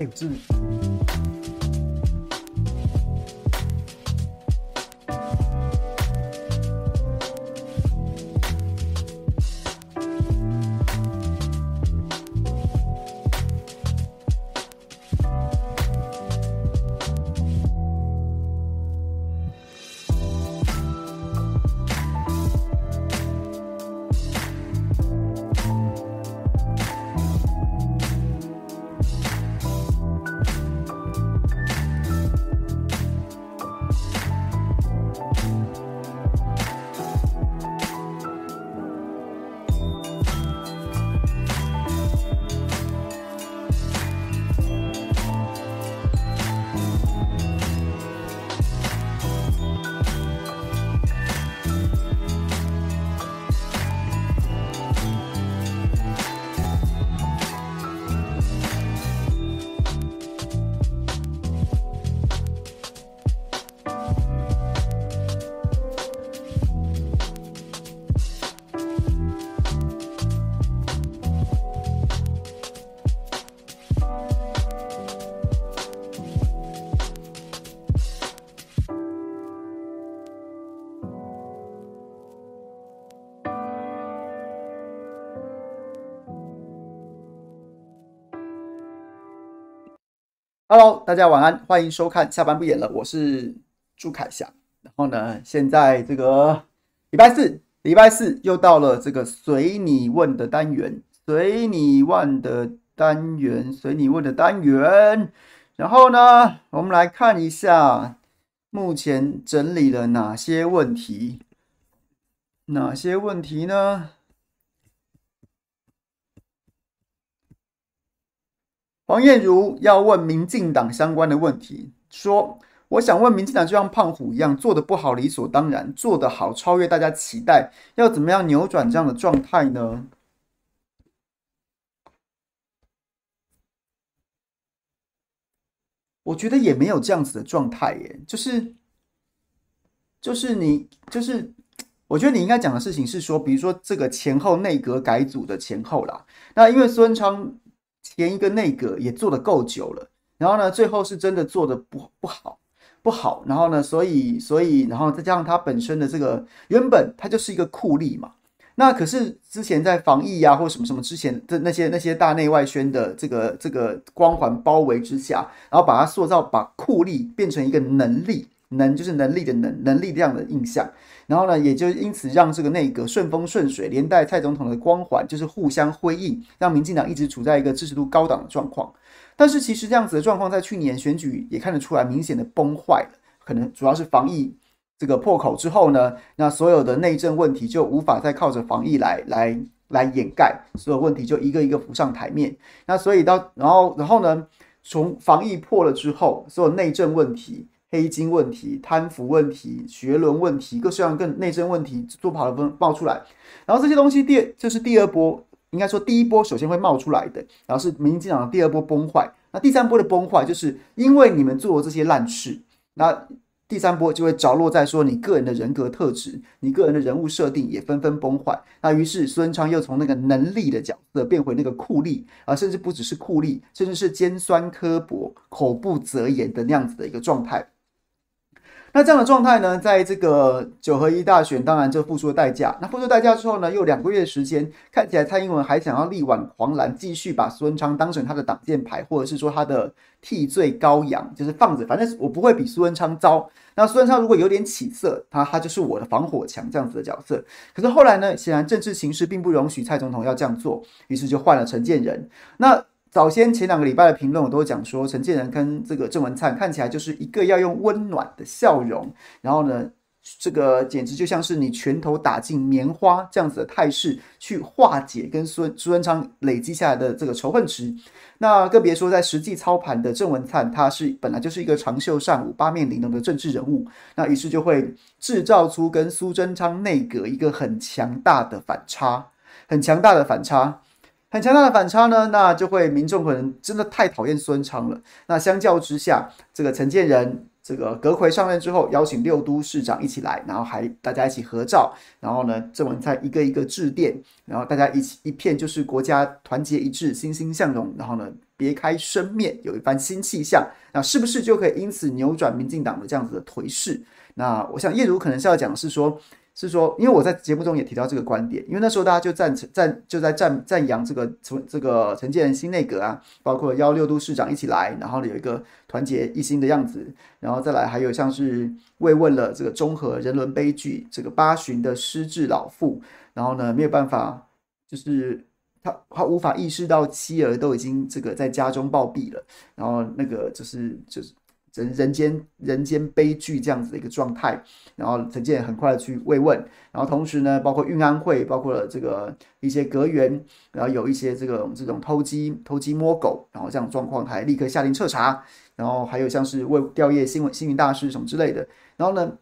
哎，我 Hello，大家晚安，欢迎收看下班不演了，我是朱凯翔。然后呢，现在这个礼拜四，礼拜四又到了这个随你问的单元，随你问的单元，随你问的单元。然后呢，我们来看一下目前整理了哪些问题，哪些问题呢？黄燕如要问民进党相关的问题，说：“我想问，民进党就像胖虎一样，做得不好理所当然，做得好超越大家期待，要怎么样扭转这样的状态呢？”我觉得也没有这样子的状态耶，就是，就是你，就是，我觉得你应该讲的事情是说，比如说这个前后内阁改组的前后啦，那因为孙昌。前一个内阁也做的够久了，然后呢，最后是真的做的不不好，不好，然后呢，所以所以，然后再加上他本身的这个原本他就是一个酷吏嘛，那可是之前在防疫、啊、或什么什么之前的那些那些大内外宣的这个这个光环包围之下，然后把他塑造把酷吏变成一个能力。能就是能力的能，能力这样的印象，然后呢，也就因此让这个内阁顺风顺水，连带蔡总统的光环就是互相辉映，让民进党一直处在一个支持度高档的状况。但是其实这样子的状况在去年选举也看得出来明显的崩坏了，可能主要是防疫这个破口之后呢，那所有的内政问题就无法再靠着防疫来来来掩盖，所有问题就一个一个浮上台面。那所以到然后然后呢，从防疫破了之后，所有内政问题。黑金问题、贪腐问题、学伦问题，各式各样更内政问题做不好的冒出来，然后这些东西第就是第二波，应该说第一波首先会冒出来的，然后是民进党的第二波崩坏，那第三波的崩坏就是因为你们做了这些烂事，那第三波就会着落在说你个人的人格特质、你个人的人物设定也纷纷崩坏，那于是孙昌又从那个能力的角色变回那个酷吏啊，甚至不只是酷吏，甚至是尖酸刻薄、口不择言的那样子的一个状态。那这样的状态呢，在这个九合一大选，当然就付出了代价。那付出代价之后呢，又两个月的时间，看起来蔡英文还想要力挽狂澜，继续把苏文昌当成他的挡箭牌，或者是说他的替罪羔羊，就是放着，反正我不会比苏文昌糟。那苏文昌如果有点起色，他他就是我的防火墙这样子的角色。可是后来呢，显然政治形势并不容许蔡总统要这样做，于是就换了陈建仁。那早先前两个礼拜的评论，我都讲说，陈建仁跟这个郑文灿看起来就是一个要用温暖的笑容，然后呢，这个简直就像是你拳头打进棉花这样子的态势，去化解跟孙苏文昌累积下来的这个仇恨值。那更别说在实际操盘的郑文灿，他是本来就是一个长袖善舞、八面玲珑的政治人物，那于是就会制造出跟苏贞昌内阁一个很强大的反差，很强大的反差。很强大的反差呢，那就会民众可能真的太讨厌孙昌了。那相较之下，这个陈建仁这个阁揆上任之后，邀请六都市长一起来，然后还大家一起合照，然后呢，郑文灿一个一个致电，然后大家一起一片就是国家团结一致、欣欣向荣，然后呢，别开生面，有一番新气象，那是不是就可以因此扭转民进党的这样子的颓势？那我想叶如可能是要讲是说。是说，因为我在节目中也提到这个观点，因为那时候大家就赞成赞就在赞赞扬这个陈这个陈建仁新内阁啊，包括幺六都市长一起来，然后呢有一个团结一心的样子，然后再来还有像是慰问了这个中和人伦悲剧，这个八旬的失智老妇，然后呢没有办法，就是他他无法意识到妻儿都已经这个在家中暴毙了，然后那个就是就是。人人间人间悲剧这样子的一个状态，然后陈建很快的去慰问，然后同时呢，包括运安会，包括了这个一些阁员，然后有一些这个这种偷鸡偷鸡摸狗，然后这样状况还立刻下令彻查，然后还有像是为吊唁新闻星云大师什么之类的，然后呢，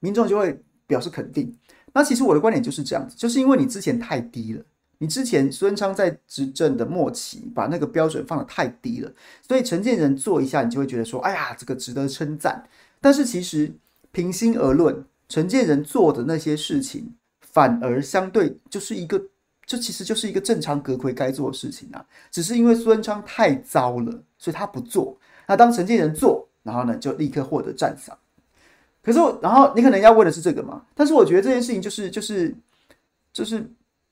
民众就会表示肯定。那其实我的观点就是这样子，就是因为你之前太低了。你之前苏贞昌在执政的末期，把那个标准放得太低了，所以陈建仁做一下，你就会觉得说，哎呀，这个值得称赞。但是其实平心而论，陈建仁做的那些事情，反而相对就是一个，这其实就是一个正常阁揆该做的事情啊。只是因为苏贞昌太糟了，所以他不做。那当陈建仁做，然后呢，就立刻获得赞赏。可是，然后你可能要问的是这个嘛？但是我觉得这件事情就是就是就是。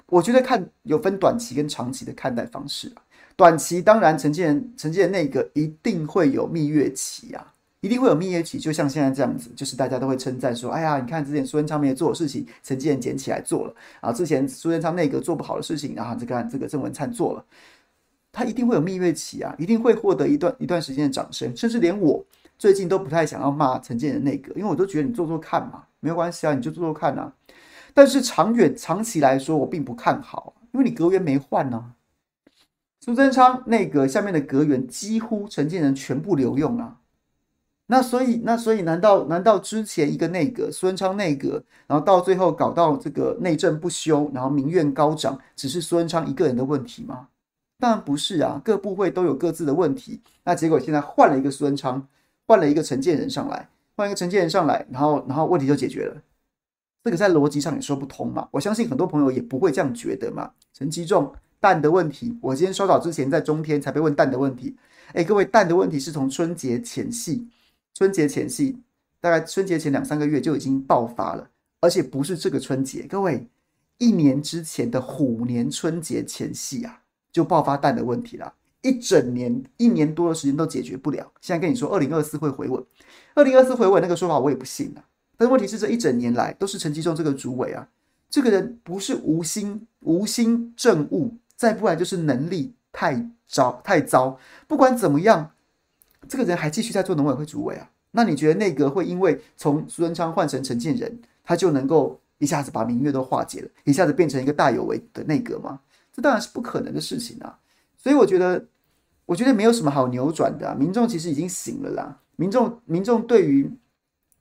我觉得看有分短期跟长期的看待方式啊。短期当然，陈建仁、陈建那个一定会有蜜月期啊，一定会有蜜月期。就像现在这样子，就是大家都会称赞说：“哎呀，你看之前苏贞昌没有做的事情，陈建仁捡起来做了啊。之前苏贞昌那个做不好的事情，然后这个这个郑文灿做了，他一定会有蜜月期啊，一定会获得一段一段时间的掌声。甚至连我最近都不太想要骂陈建仁内阁，因为我都觉得你做做看嘛，没有关系啊，你就做做看啊。”但是长远、长期来说，我并不看好，因为你阁员没换呢、啊。苏贞昌内阁下面的阁员几乎陈建仁全部留用啊。那所以，那所以，难道难道之前一个内阁苏贞昌内阁，然后到最后搞到这个内政不修，然后民怨高涨，只是苏贞昌一个人的问题吗？当然不是啊，各部会都有各自的问题。那结果现在换了一个苏贞昌，换了一个陈建仁上来，换一个陈建仁上来，然后然后问题就解决了。这个在逻辑上也说不通嘛，我相信很多朋友也不会这样觉得嘛。陈吉仲蛋的问题，我今天稍早之前在中天才被问蛋的问题。哎，各位蛋的问题是从春节前夕，春节前夕大概春节前两三个月就已经爆发了，而且不是这个春节，各位一年之前的虎年春节前夕啊，就爆发蛋的问题了，一整年一年多的时间都解决不了。现在跟你说二零二四会回稳，二零二四回稳那个说法我也不信啊。但问题是，这一整年来都是陈吉仲这个主委啊，这个人不是无心无心政务，再不然就是能力太糟太糟。不管怎么样，这个人还继续在做农委会主委啊。那你觉得内阁会因为从苏贞昌换成陈建仁，他就能够一下子把民怨都化解了，一下子变成一个大有为的内阁吗？这当然是不可能的事情啊。所以我觉得，我觉得没有什么好扭转的。民众其实已经醒了啦，民众民众对于。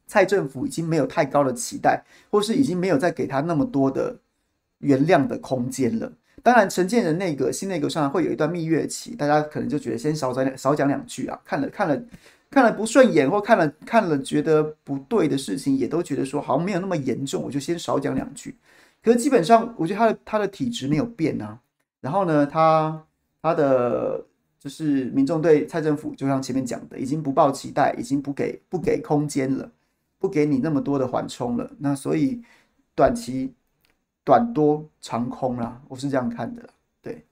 蔡政府已经没有太高的期待，或是已经没有再给他那么多的原谅的空间了。当然，陈建仁内阁新内阁上会有一段蜜月期，大家可能就觉得先少讲少讲两句啊，看了看了看了不顺眼，或看了看了觉得不对的事情，也都觉得说好像没有那么严重，我就先少讲两句。可是基本上，我觉得他的他的体质没有变啊。然后呢，他他的就是民众对蔡政府，就像前面讲的，已经不抱期待，已经不给不给空间了。不给你那么多的缓冲了，那所以短期短多长空啦，我是这样看的。对，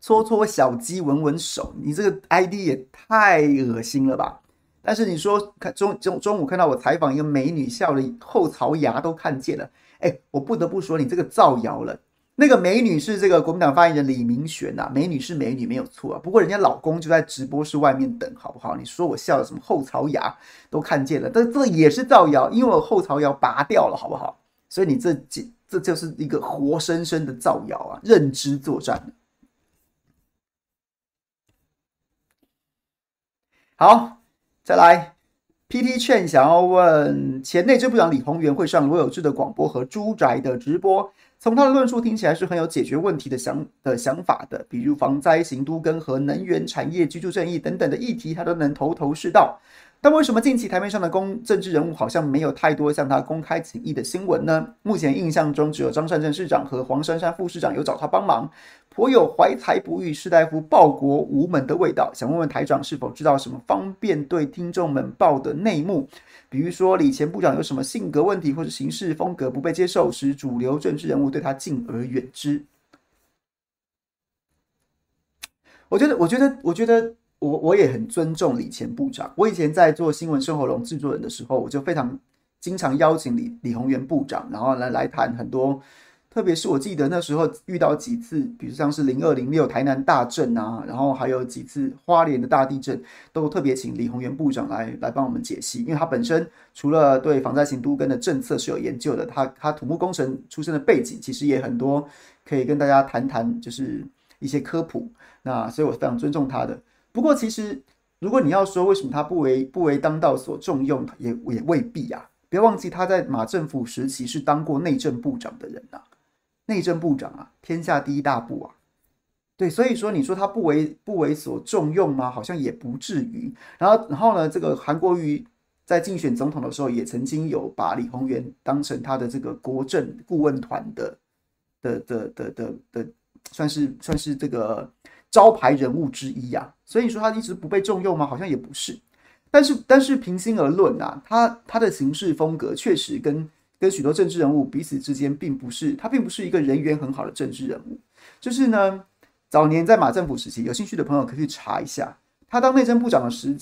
搓搓小鸡闻闻手，你这个 ID 也太恶心了吧！但是你说看中中中午看到我采访一个美女，笑的后槽牙都看见了，哎，我不得不说你这个造谣了。那个美女是这个国民党发言人李明玄呐、美女是美女没有错啊，不过人家老公就在直播室外面等，好不好？你说我笑的什么后槽牙都看见了，但这也是造谣，因为我后槽牙拔掉了，好不好？所以你这这这就是一个活生生的造谣啊，认知作战。好，再来，PT 劝想要问前内政部长李鸿源会上罗有志的广播和猪宅的直播，从他的论述听起来是很有解决问题的想的想法的，比如防灾、行都跟和能源产业、居住正义等等的议题，他都能头头是道。但为什么近期台面上的公政治人物好像没有太多向他公开请益的新闻呢？目前印象中只有张善政市长和黄珊珊副市长有找他帮忙，颇有怀才不遇、士大夫报国无门的味道。想问问台长是否知道什么方便对听众们报的内幕？比如说李前部长有什么性格问题或者行事风格不被接受，使主流政治人物对他敬而远之？我觉得，我觉得，我觉得。我我也很尊重李前部长。我以前在做新闻生活龙制作人的时候，我就非常经常邀请李李鸿源部长，然后来来谈很多。特别是我记得那时候遇到几次，比如像是零二零六台南大震啊，然后还有几次花莲的大地震，都特别请李鸿源部长来来帮我们解析。因为他本身除了对防灾型都跟的政策是有研究的，他他土木工程出身的背景，其实也很多可以跟大家谈谈，就是一些科普。那所以我非常尊重他的。不过，其实如果你要说为什么他不为不为当道所重用，也也未必啊。不要忘记他在马政府时期是当过内政部长的人呐、啊，内政部长啊，天下第一大部啊。对，所以说你说他不为不为所重用吗？好像也不至于。然后，然后呢，这个韩国瑜在竞选总统的时候，也曾经有把李鸿源当成他的这个国政顾问团的的的的的的，算是算是这个。招牌人物之一呀、啊，所以说他一直不被重用吗？好像也不是。但是，但是平心而论啊，他他的行事风格确实跟跟许多政治人物彼此之间并不是，他并不是一个人缘很好的政治人物。就是呢，早年在马政府时期，有兴趣的朋友可以去查一下，他当内政部长的时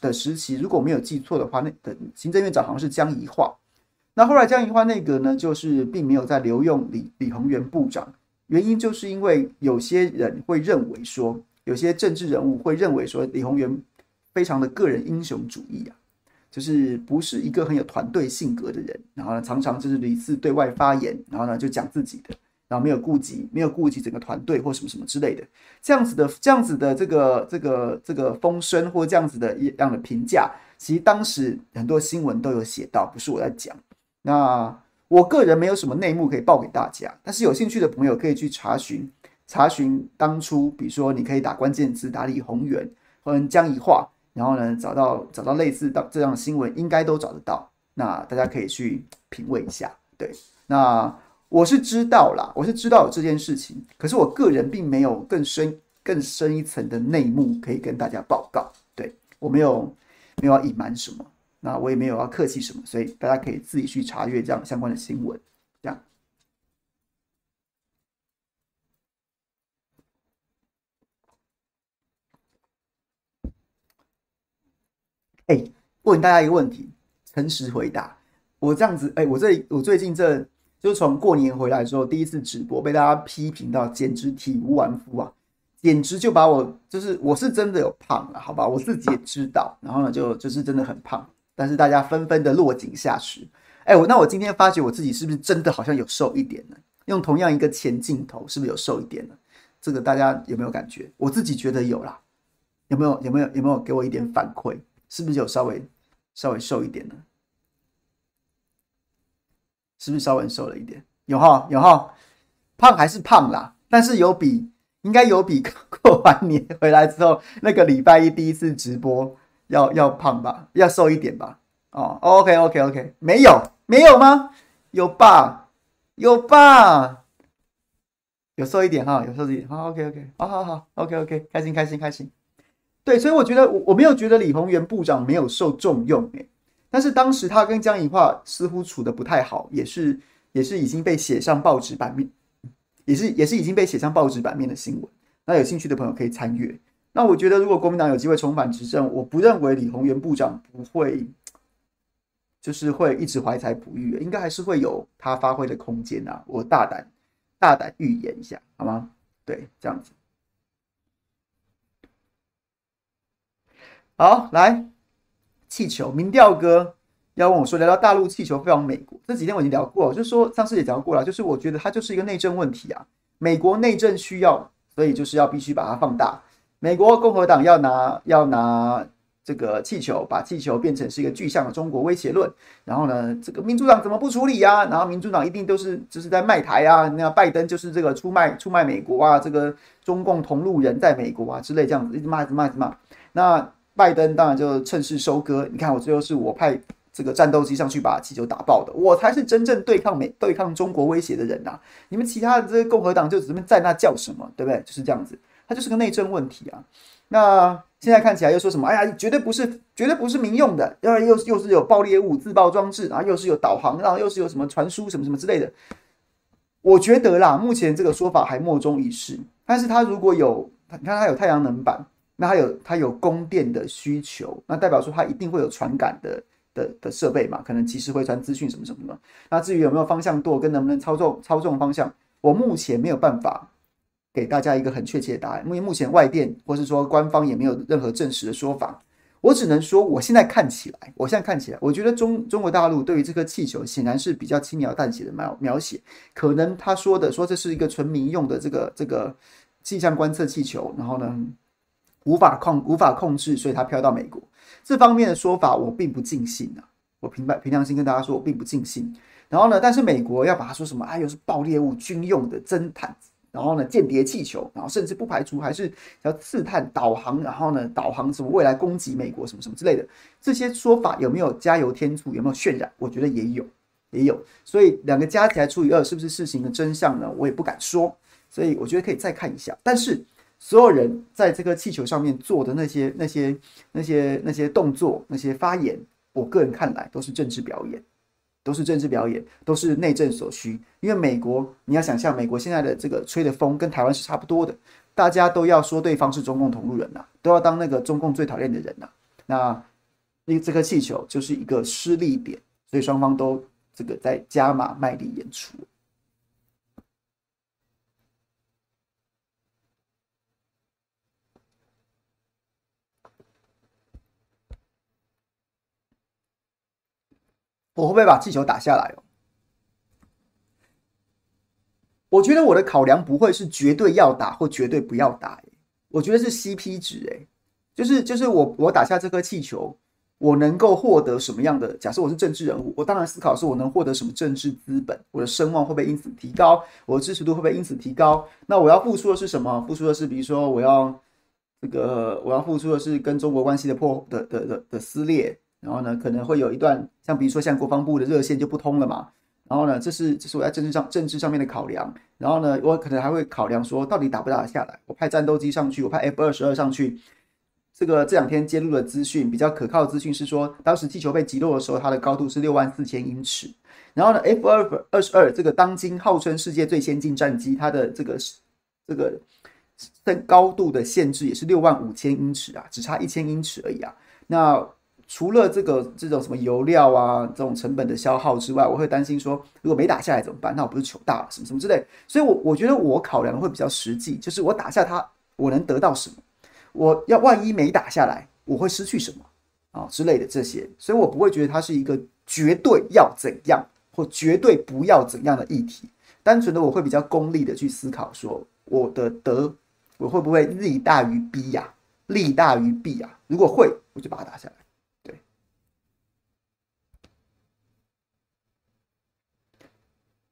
的时期，如果没有记错的话，那的行政院长好像是江宜桦。那后来江宜桦内阁呢，就是并没有再留用李李鸿源部长。原因就是因为有些人会认为说，有些政治人物会认为说，李鸿源非常的个人英雄主义啊，就是不是一个很有团队性格的人，然后呢，常常就是屡次对外发言，然后呢就讲自己的，然后没有顾及没有顾及整个团队或什么什么之类的，这样子的这样子的这个这个这个风声或这样子的一样的评价，其实当时很多新闻都有写到，不是我在讲，那。我个人没有什么内幕可以报给大家，但是有兴趣的朋友可以去查询查询当初，比如说你可以打关键字打李宏源或者江宜桦，然后呢找到找到类似的这样的新闻，应该都找得到。那大家可以去品味一下。对，那我是知道啦，我是知道有这件事情，可是我个人并没有更深更深一层的内幕可以跟大家报告。对，我没有没有要隐瞒什么。那我也没有要客气什么，所以大家可以自己去查阅这样相关的新闻。这样，哎，问大家一个问题，诚实回答。我这样子，哎，我这我最近这就从过年回来之后第一次直播，被大家批评到简直体无完肤啊！简直就把我就是我是真的有胖了，好吧？我自己也知道，然后呢，就就是真的很胖。但是大家纷纷的落井下石，哎，我那我今天发觉我自己是不是真的好像有瘦一点呢？用同样一个前镜头，是不是有瘦一点呢？这个大家有没有感觉？我自己觉得有啦，有没有？有没有？有没有给我一点反馈？是不是有稍微稍微瘦一点呢？是不是稍微瘦了一点？有哈有哈，胖还是胖啦，但是有比应该有比过完年回来之后那个礼拜一第一次直播。要要胖吧，要瘦一点吧。哦，OK OK OK，没有没有吗？有吧，有吧，有瘦一点哈，有瘦一点。好 OK OK，好好好 OK OK，开心开心开心。对，所以我觉得我我没有觉得李鸿源部长没有受重用诶，但是当时他跟江宜桦似乎处的不太好，也是也是已经被写上报纸版面，也是也是已经被写上报纸版面的新闻。那有兴趣的朋友可以参阅。那我觉得，如果国民党有机会重返执政，我不认为李鸿源部长不会，就是会一直怀才不遇，应该还是会有他发挥的空间啊！我大胆大胆预言一下，好吗？对，这样子。好，来气球民调哥要问我说，聊聊大陆气球飞往美国，这几天我已经聊过了，就说上次也聊过了，就是我觉得它就是一个内政问题啊，美国内政需要，所以就是要必须把它放大。美国共和党要拿要拿这个气球，把气球变成是一个具象的中国威胁论。然后呢，这个民主党怎么不处理呀？然后民主党一定都是就是在卖台啊，那拜登就是这个出卖出卖美国啊，这个中共同路人在美国啊之类这样子，一直骂一直骂一直骂。那拜登当然就趁势收割。你看我最后是我派这个战斗机上去把气球打爆的，我才是真正对抗美对抗中国威胁的人呐、你们其他的这些共和党就只是在那叫什么，对不对？就是这样子，它就是个内政问题啊。那现在看起来又说什么？哎呀，绝对不是，绝对不是民用的，然后又又是有爆裂物自爆装置，然后又是有导航，然后又是有什么传输什么什么之类的。我觉得啦，目前这个说法还莫衷一是。但是它如果有，你看它有太阳能板，那它有它有供电的需求，那代表说它一定会有传感的。的的设备嘛，可能及时会传资讯什么什么的。那至于有没有方向舵跟能不能操纵操纵方向，我目前没有办法给大家一个很确切的答案，因为目前外电或是说官方也没有任何证实的说法。我只能说，我现在看起来，我现在看起来，我觉得中中国大陆对于这颗气球显然是比较轻描淡写的描描写，可能他说的说这是一个纯民用的这个这个气象观测气球，然后呢无法控无法控制，所以它飘到美国。这方面的说法我并不尽信啊，我平白平良心跟大家说，我并不尽信。然后呢，但是美国要把它说什么？哎，又是爆裂物、军用的侦探，然后呢，间谍气球，然后甚至不排除还是要刺探、导航，然后呢，导航什么未来攻击美国什么什么之类的。这些说法有没有加油添醋？有没有渲染？我觉得也有，也有。所以两个加起来除以二，是不是事情的真相呢？我也不敢说。所以我觉得可以再看一下，但是。所有人在这个气球上面做的那些、那些、那些、那些动作、那些发言，我个人看来都是政治表演，都是政治表演，都是内政所需。因为美国，你要想象，美国现在的这个吹的风跟台湾是差不多的，大家都要说对方是中共同路人呐，都要当那个中共最讨厌的人呐。那那这颗气球就是一个失利点，所以双方都这个在加码卖力演出。我会不会把气球打下来哦？我觉得我的考量不会是绝对要打或绝对不要打，我觉得是 CP 值，哎，就是就是我我打下这颗气球，我能够获得什么样的？假设我是政治人物，我当然思考是我能获得什么政治资本，我的声望会不会因此提高？我的支持度会不会因此提高？那我要付出的是什么？付出的是，比如说我要这个，我要付出的是跟中国关系的破的的的的撕裂。然后呢，可能会有一段，像比如说像国防部的热线就不通了嘛。然后呢，这是这是我在政治上政治上面的考量。然后呢，我可能还会考量说，到底打不打得下来？我派战斗机上去，我派 F 二十二上去。这个这两天揭露的资讯比较可靠的资讯是说，当时气球被击落的时候，它的高度是六万四千英尺。然后呢，F 二二十二这个当今号称世界最先进战机，它的这个这个升高度的限制也是六万五千英尺啊，只差一千英尺而已啊。那除了这个这种什么油料啊，这种成本的消耗之外，我会担心说，如果没打下来怎么办？那我不是糗大了，什么什么之类。所以我，我觉得我考量的会比较实际，就是我打下它，我能得到什么？我要万一没打下来，我会失去什么啊之类的这些。所以我不会觉得它是一个绝对要怎样或绝对不要怎样的议题。单纯的我会比较功利的去思考，说我的得我会不会利大于弊呀？利大于弊呀？如果会，我就把它打下来。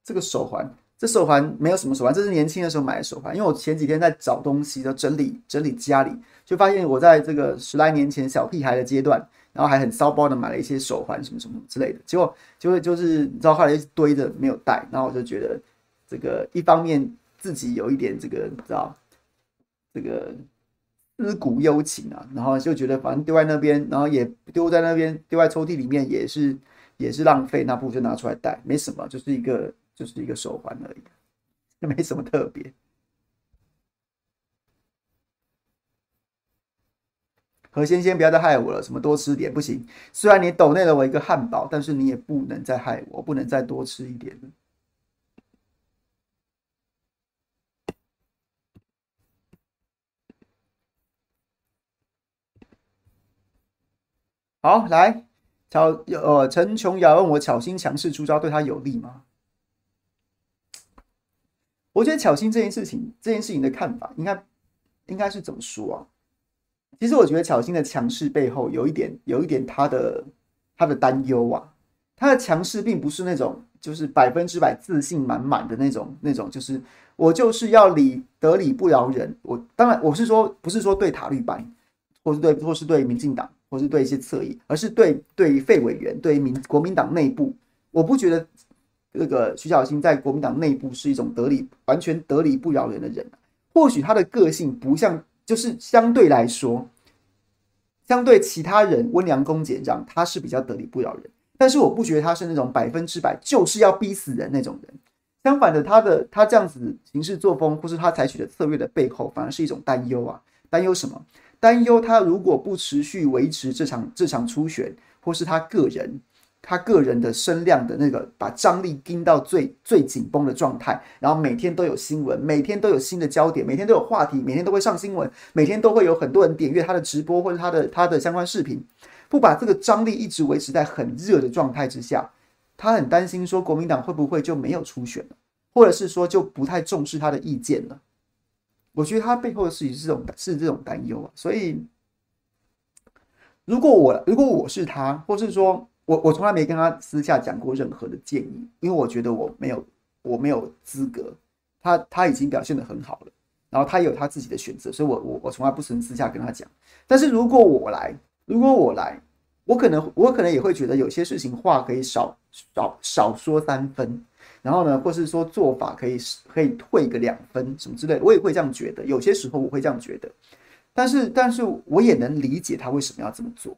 这个手环，这手环没有什么手环，这是年轻的时候买的手环。因为我前几天在找东西，就整理整理家里，就发现我在这个十来年前小屁孩的阶段，然后还很骚包的买了一些手环，什么什么之类的。结果就会就是你知道，后来一堆着没有戴，然后我就觉得这个一方面自己有一点这个你知道这个思古幽情啊，然后就觉得反正丢在那边，然后也丢在那边，丢在抽屉里面也是也是浪费，那不如就拿出来戴，没什么，就是一个。就是一个手环而已，也没什么特别。何先先，不要再害我了，什么多吃点不行。虽然你抖内了我一个汉堡，但是你也不能再害我，不能再多吃一点。好，来，巧呃，陈琼瑶问我巧心强势出招对他有利吗？我觉得巧心这件事情，这件事情的看法应该应该是怎么说啊？其实我觉得巧心的强势背后有一点，有一点他的他的担忧啊。他的强势并不是那种就是百分之百自信满满的那种，那种就是我就是要理得理不饶人。我当然我是说，不是说对塔绿班，或是对或是对民进党，或是对一些侧翼，而是对对于废委员，对于民国民党内部，我不觉得这个徐小新在国民党内部是一种得理完全得理不饶人的人。或许他的个性不像。就是相对来说，相对其他人温良恭俭让，他是比较得理不饶人。但是我不觉得他是那种百分之百就是要逼死人那种人。相反的，他的他这样子行事作风，或是他采取的策略的背后，反而是一种担忧啊。担忧什么？担忧他如果不持续维持这场这场初选，或是他个人。他个人的声量的那个，把张力盯到最最紧绷的状态，然后每天都有新闻，每天都有新的焦点，每天都有话题，每天都会上新闻，每天都会有很多人点阅他的直播或者他的他的相关视频。不把这个张力一直维持在很热的状态之下，他很担心说国民党会不会就没有初选了，或者是说就不太重视他的意见了。我觉得他背后的事情是这种是这种担忧啊。所以，如果我如果我是他，或是说。我我从来没跟他私下讲过任何的建议，因为我觉得我没有我没有资格。他他已经表现得很好了，然后他有他自己的选择，所以我我我从来不曾私下跟他讲。但是如果我来，如果我来，我可能我可能也会觉得有些事情话可以少少少说三分，然后呢，或是说做法可以可以退个两分什么之类，我也会这样觉得。有些时候我会这样觉得，但是但是我也能理解他为什么要这么做，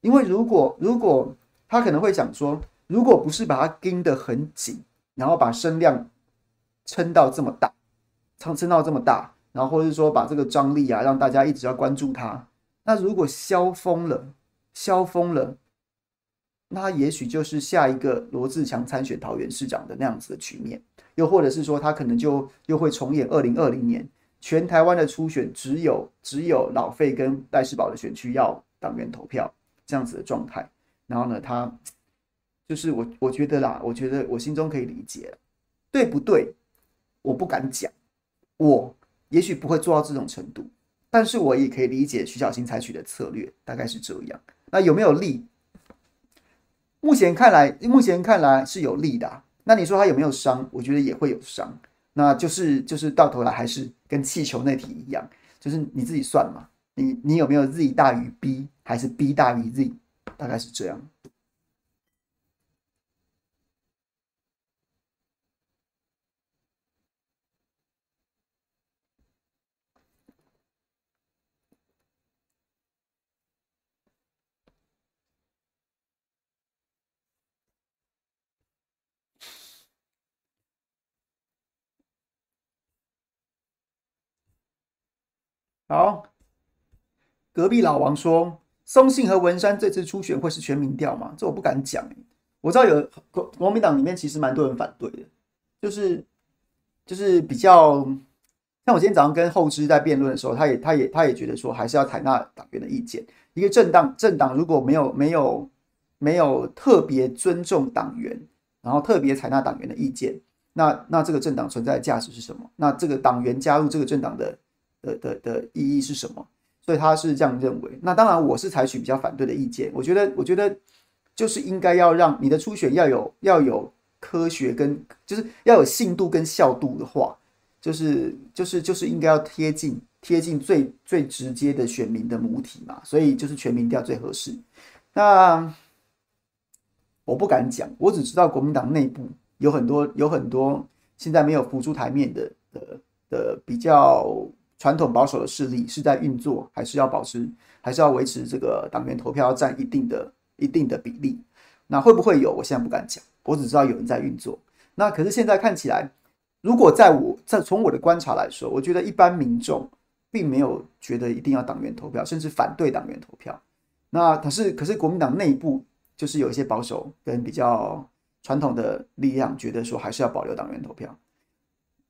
因为如果如果。他可能会想说，如果不是把它盯得很紧，然后把声量撑到这么大，撑撑到这么大，然后或者是说把这个张力啊，让大家一直要关注他。那如果消风了，消风了，那也许就是下一个罗志强参选桃园市长的那样子的局面，又或者是说他可能就又会重演二零二零年全台湾的初选，只有只有老费跟赖世宝的选区要党员投票这样子的状态。然后呢，他就是我，我觉得啦，我觉得我心中可以理解，对不对？我不敢讲，我也许不会做到这种程度，但是我也可以理解徐小新采取的策略大概是这样。那有没有利？目前看来，目前看来是有利的。那你说他有没有伤？我觉得也会有伤。那就是就是到头来还是跟气球那题一样，就是你自己算嘛。你你有没有 Z 大于 B，还是 B 大于 Z？大概是这样。好，隔壁老王说。松信和文山这次初选会是全民调吗？这我不敢讲。我知道有国国民党里面其实蛮多人反对的，就是就是比较像我今天早上跟后知在辩论的时候，他也他也他也觉得说还是要采纳党员的意见。一个政党政党如果没有没有没有特别尊重党员，然后特别采纳党员的意见，那那这个政党存在的价值是什么？那这个党员加入这个政党的的的的意义是什么？所以他是这样认为。那当然，我是采取比较反对的意见。我觉得，我觉得就是应该要让你的初选要有要有科学跟就是要有信度跟效度的话，就是就是就是应该要贴近贴近最最直接的选民的母体嘛。所以就是全民调最合适。那我不敢讲，我只知道国民党内部有很多有很多现在没有浮出台面的的的比较。传统保守的势力是在运作，还是要保持，还是要维持这个党员投票要占一定的、一定的比例？那会不会有？我现在不敢讲，我只知道有人在运作。那可是现在看起来，如果在我在从我的观察来说，我觉得一般民众并没有觉得一定要党员投票，甚至反对党员投票。那可是，可是国民党内部就是有一些保守跟比较传统的力量，觉得说还是要保留党员投票。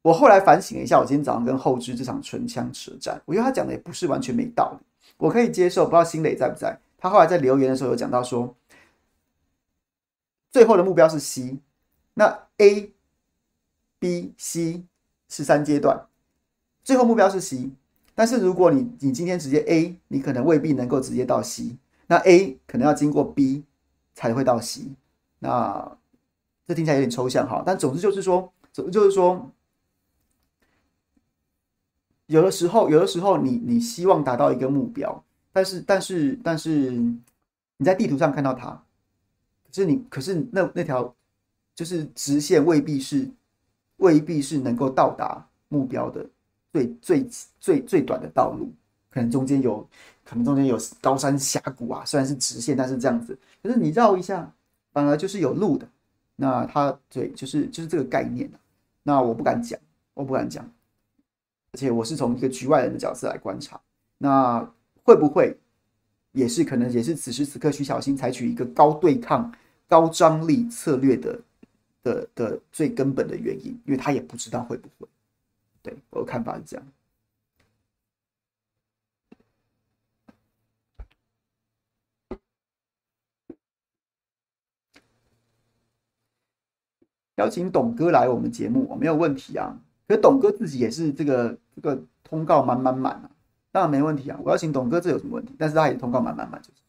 我后来反省了一下，我今天早上跟后知这场唇枪舌战，我觉得他讲的也不是完全没道理，我可以接受。不知道新磊在不在？他后来在留言的时候有讲到说，最后的目标是 C，那 A、B、C 是三阶段，最后目标是 C，但是如果你你今天直接 A，你可能未必能够直接到 C，那 A 可能要经过 B 才会到 C。那这听起来有点抽象哈，但总之就是说，总之就是说，有的时候，有的时候你你希望达到一个目标，但是但是但是你在地图上看到它，可是你可是那那条就是直线未必是未必是能够到达目标的。最最最最短的道路，可能中间有，可能中间有高山峡谷啊。虽然是直线，但是这样子，可是你绕一下，反而就是有路的。那它对，就是就是这个概念。那我不敢讲，我不敢讲，而且我是从一个局外人的角色来观察。那会不会也是可能也是此时此刻徐小新采取一个高对抗、高张力策略的的的最根本的原因？因为他也不知道会不会。对，我的看法是这样。邀请董哥来我们节目，我没有问题啊。可是董哥自己也是这个这个通告满满满啊，当然没问题啊。我邀请董哥，这有什么问题？但是他也通告满满满，就是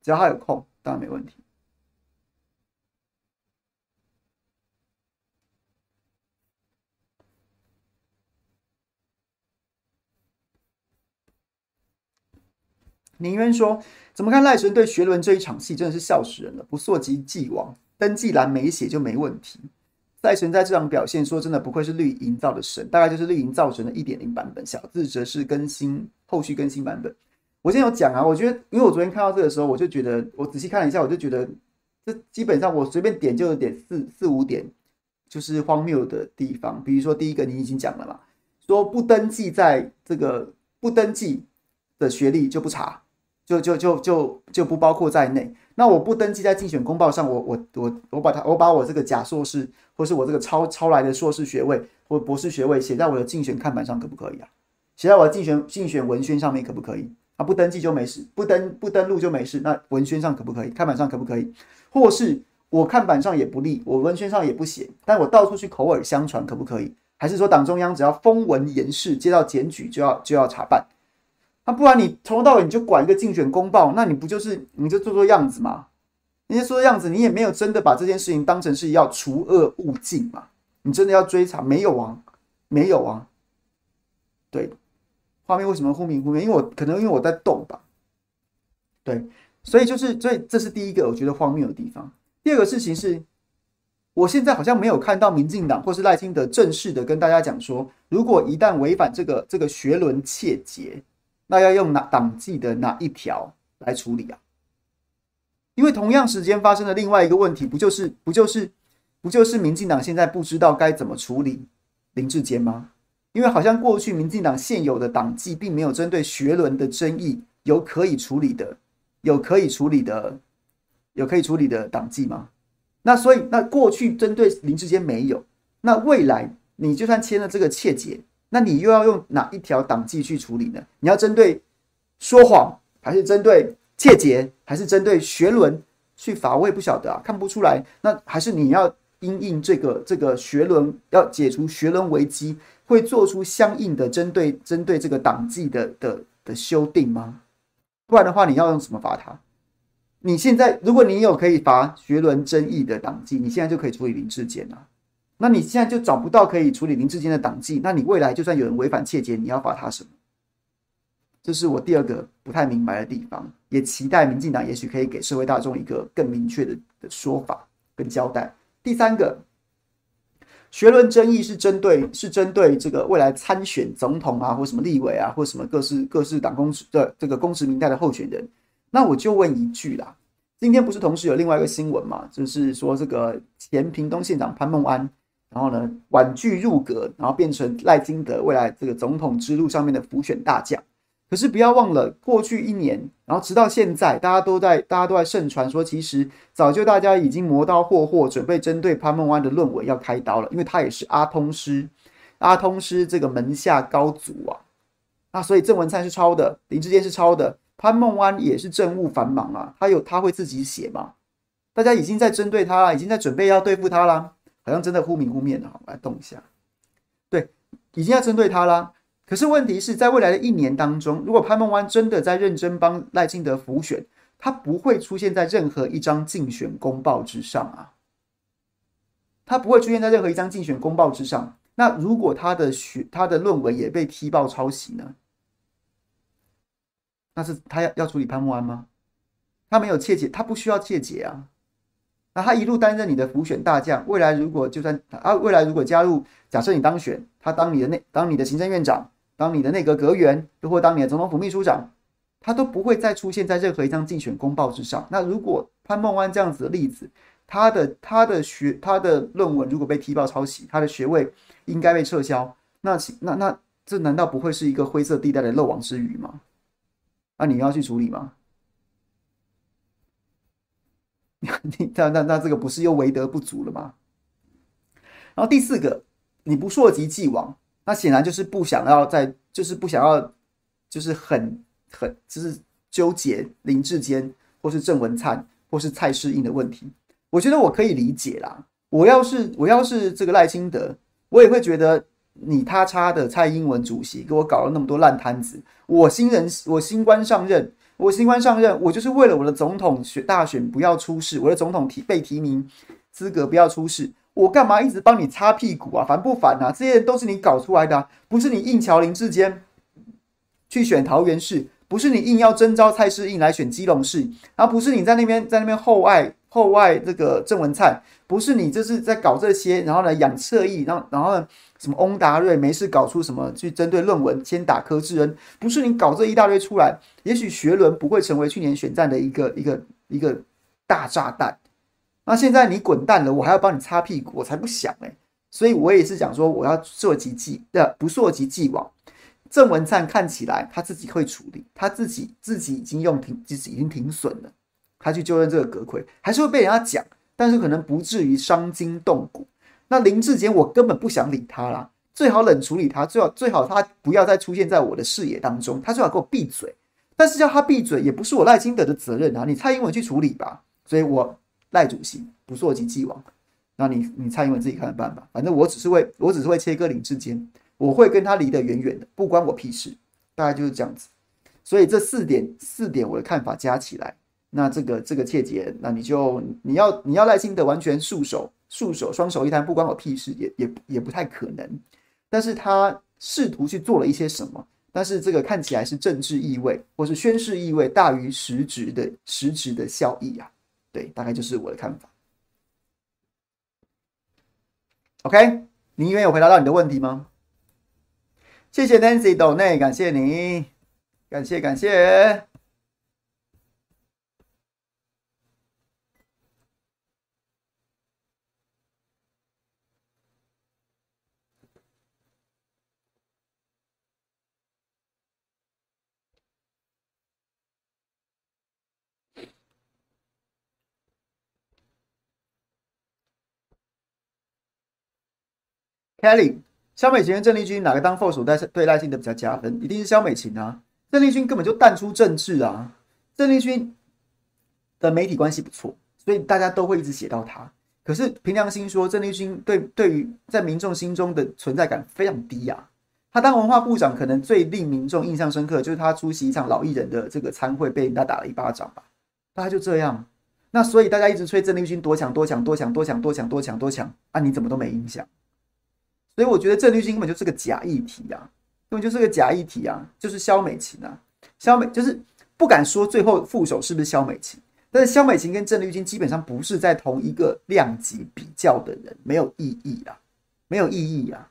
只要他有空，当然没问题。宁渊说：“怎么看赖神对学伦这一场戏真的是笑死人了，不溯及既往，登记栏没写就没问题。赖神在这场表现，说真的不愧是绿营造的神，大概就是绿营造神的一点零版本，小字则是更新后续更新版本。我先有讲啊，我觉得，因为我昨天看到这个时候，我就觉得，我仔细看了一下，我就觉得这基本上我随便点就有点四四五点，就是荒谬的地方。比如说第一个，你已经讲了嘛，说不登记在这个不登记的学历就不查。”就就就就就不包括在内。那我不登记在竞选公报上，我我我我把它我把我这个假硕士，或是我这个抄抄来的硕士学位或博士学位写在我的竞选看板上，可不可以啊？写在我的竞选竞选文宣上面可不可以？啊，不登记就没事，不登不登录就没事。那文宣上可不可以？看板上可不可以？或是我看板上也不立，我文宣上也不写，但我到处去口耳相传，可不可以？还是说党中央只要风闻言事，接到检举就要就要查办？那、不然你从头到尾你就管一个竞选公报，那你不就是你就做做样子吗？你就做做样子，你也没有真的把这件事情当成是要除恶务尽嘛？你真的要追查？没有啊，没有啊。对，画面为什么忽明忽灭？因为我可能因为我在动吧。对，所以就是所以这是第一个我觉得荒谬的地方。第二个事情是，我现在好像没有看到民进党或是赖清德正式的跟大家讲说，如果一旦违反这个这个学伦切结。那要用哪党纪的哪一条来处理啊？因为同样时间发生的另外一个问题，不就是不就是不就是民进党现在不知道该怎么处理林志坚吗？因为好像过去民进党现有的党纪并没有针对学伦的争议有可以处理的，有可以处理的，有可以处理的党纪吗？那所以那过去针对林志坚没有，那未来你就算签了这个切结。那你又要用哪一条党纪去处理呢？你要针对说谎，还是针对切结，还是针对学伦去罚？我也不晓得啊，看不出来。那还是你要因应这个这个学伦，要解除学伦危机，会做出相应的针对针对这个党纪的的的修订吗？不然的话，你要用什么罚他？你现在如果你有可以罚学伦争议的党纪，你现在就可以处理林志坚啊。那你现在就找不到可以处理林志坚的党纪，那你未来就算有人违反切结，你要罚他什么？这是我第二个不太明白的地方，也期待民进党也许可以给社会大众一个更明确的的说法跟交代。第三个，学伦争议是针对是针对这个未来参选总统啊，或什么立委啊，或什么各式各式党公职的这个公职民代的候选人，那我就问一句啦，今天不是同时有另外一个新闻嘛，就是说这个前屏东县长潘孟安。然后呢，婉拒入阁，然后变成赖金德未来这个总统之路上面的辅选大将。可是不要忘了，过去一年，然后直到现在，大家都在大家都在盛传说，其实早就大家已经磨刀霍霍，准备针对潘孟安的论文要开刀了，因为他也是阿通师，阿通师这个门下高祖啊。那所以郑文灿是抄的，林志坚是抄的，潘孟安也是政务繁忙啊，他有他会自己写嘛？大家已经在针对他了，已经在准备要对付他了。好像真的忽明忽灭的，好，来动一下。对，已经要针对他啦。可是问题是在未来的一年当中，如果潘孟安真的在认真帮赖清德辅选，他不会出现在任何一张竞选公报之上啊，他不会出现在任何一张竞选公报之上。那如果他的学他的论文也被踢爆抄袭呢？那是他要要处理潘孟安吗？他没有切结，他不需要切结啊。那他一路担任你的辅选大将，未来如果就算啊，未来如果加入，假设你当选，他当你的内当你的行政院长，当你的内阁阁员，又或当你的总统府秘书长，他都不会再出现在任何一张竞选公报之上。那如果潘孟安这样子的例子，他的他的学他的论文如果被踢爆抄袭，他的学位应该被撤销，那那那这难道不会是一个灰色地带的漏网之鱼吗？那你要去处理吗？你那那那这个不是又为德不足了吗？然后第四个，你不溯及既往，那显然就是不想要再，就是不想要，就是很很就是纠结林志坚或是郑文灿或是蔡适应的问题。我觉得我可以理解啦。我要是我要是这个赖清德，我也会觉得你他叉的蔡英文主席给我搞了那么多烂摊子，我新人我新官上任。我新官上任，我就是为了我的总统选大选不要出事，我的总统提被提名资格不要出事，我干嘛一直帮你擦屁股啊？烦不烦啊？这些都是你搞出来的，不是你硬桥林志坚去选桃园市，不是你硬要征召蔡适应来选基隆市，而不是你在那边在那边厚爱厚爱这个郑文灿，不是你这是在搞这些，然后呢养侧翼，然后然后呢？什么翁达瑞没事搞出什么去针对论文先打柯志恩，不是你搞这一大堆出来，也许学伦不会成为去年选战的一个一个一个大炸弹。那现在你滚蛋了，我还要帮你擦屁股，我才不想哎。所以我也是讲说，我要溯及既呃不溯及既往。郑文灿看起来他自己会处理，他自己自己已经用停，自己已经停损了，他去就任这个阁揆还是会被人家讲，但是可能不至于伤筋动骨。那林志坚，我根本不想理他啦，最好冷处理他，最好最好他不要再出现在我的视野当中，他最好给我闭嘴。但是叫他闭嘴也不是我赖清德的责任啊，你蔡英文去处理吧。所以我赖主席不溯及既往，那你你蔡英文自己看着办吧。反正我只是会我只是会切割林志坚，我会跟他离得远远的，不关我屁事。大概就是这样子。所以这四点四点我的看法加起来，那这个这个切结，那你就你要你要赖清德完全束手。束手双手一摊，不关我屁事，也也也不太可能。但是他试图去做了一些什么，但是这个看起来是政治意味或是宣誓意味大于实质的实质的效益啊。对，大概就是我的看法。OK，你以为有回答到你的问题吗？谢谢 Nancy 斗内，感谢你，感谢感谢。Kelly，萧美琴跟郑丽君哪个当副手对对赖清德比较加分？一定是萧美琴啊！郑丽君根本就淡出政治啊！郑丽君的媒体关系不错，所以大家都会一直写到他。可是凭良心说，郑丽君对对于在民众心中的存在感非常低啊！他当文化部长，可能最令民众印象深刻就是他出席一场老艺人的这个餐会，被人家打了一巴掌吧？大概就这样。那所以大家一直吹郑丽君多强多强多强多强多强多强多强啊！你怎么都没印象？所以我觉得郑丽君根本就是个假议题啊，根本就是个假议题啊，就是萧美琴啊，萧美就是不敢说最后副手是不是萧美琴，但是萧美琴跟郑丽君基本上不是在同一个量级比较的人，没有意义啊，没有意义啊，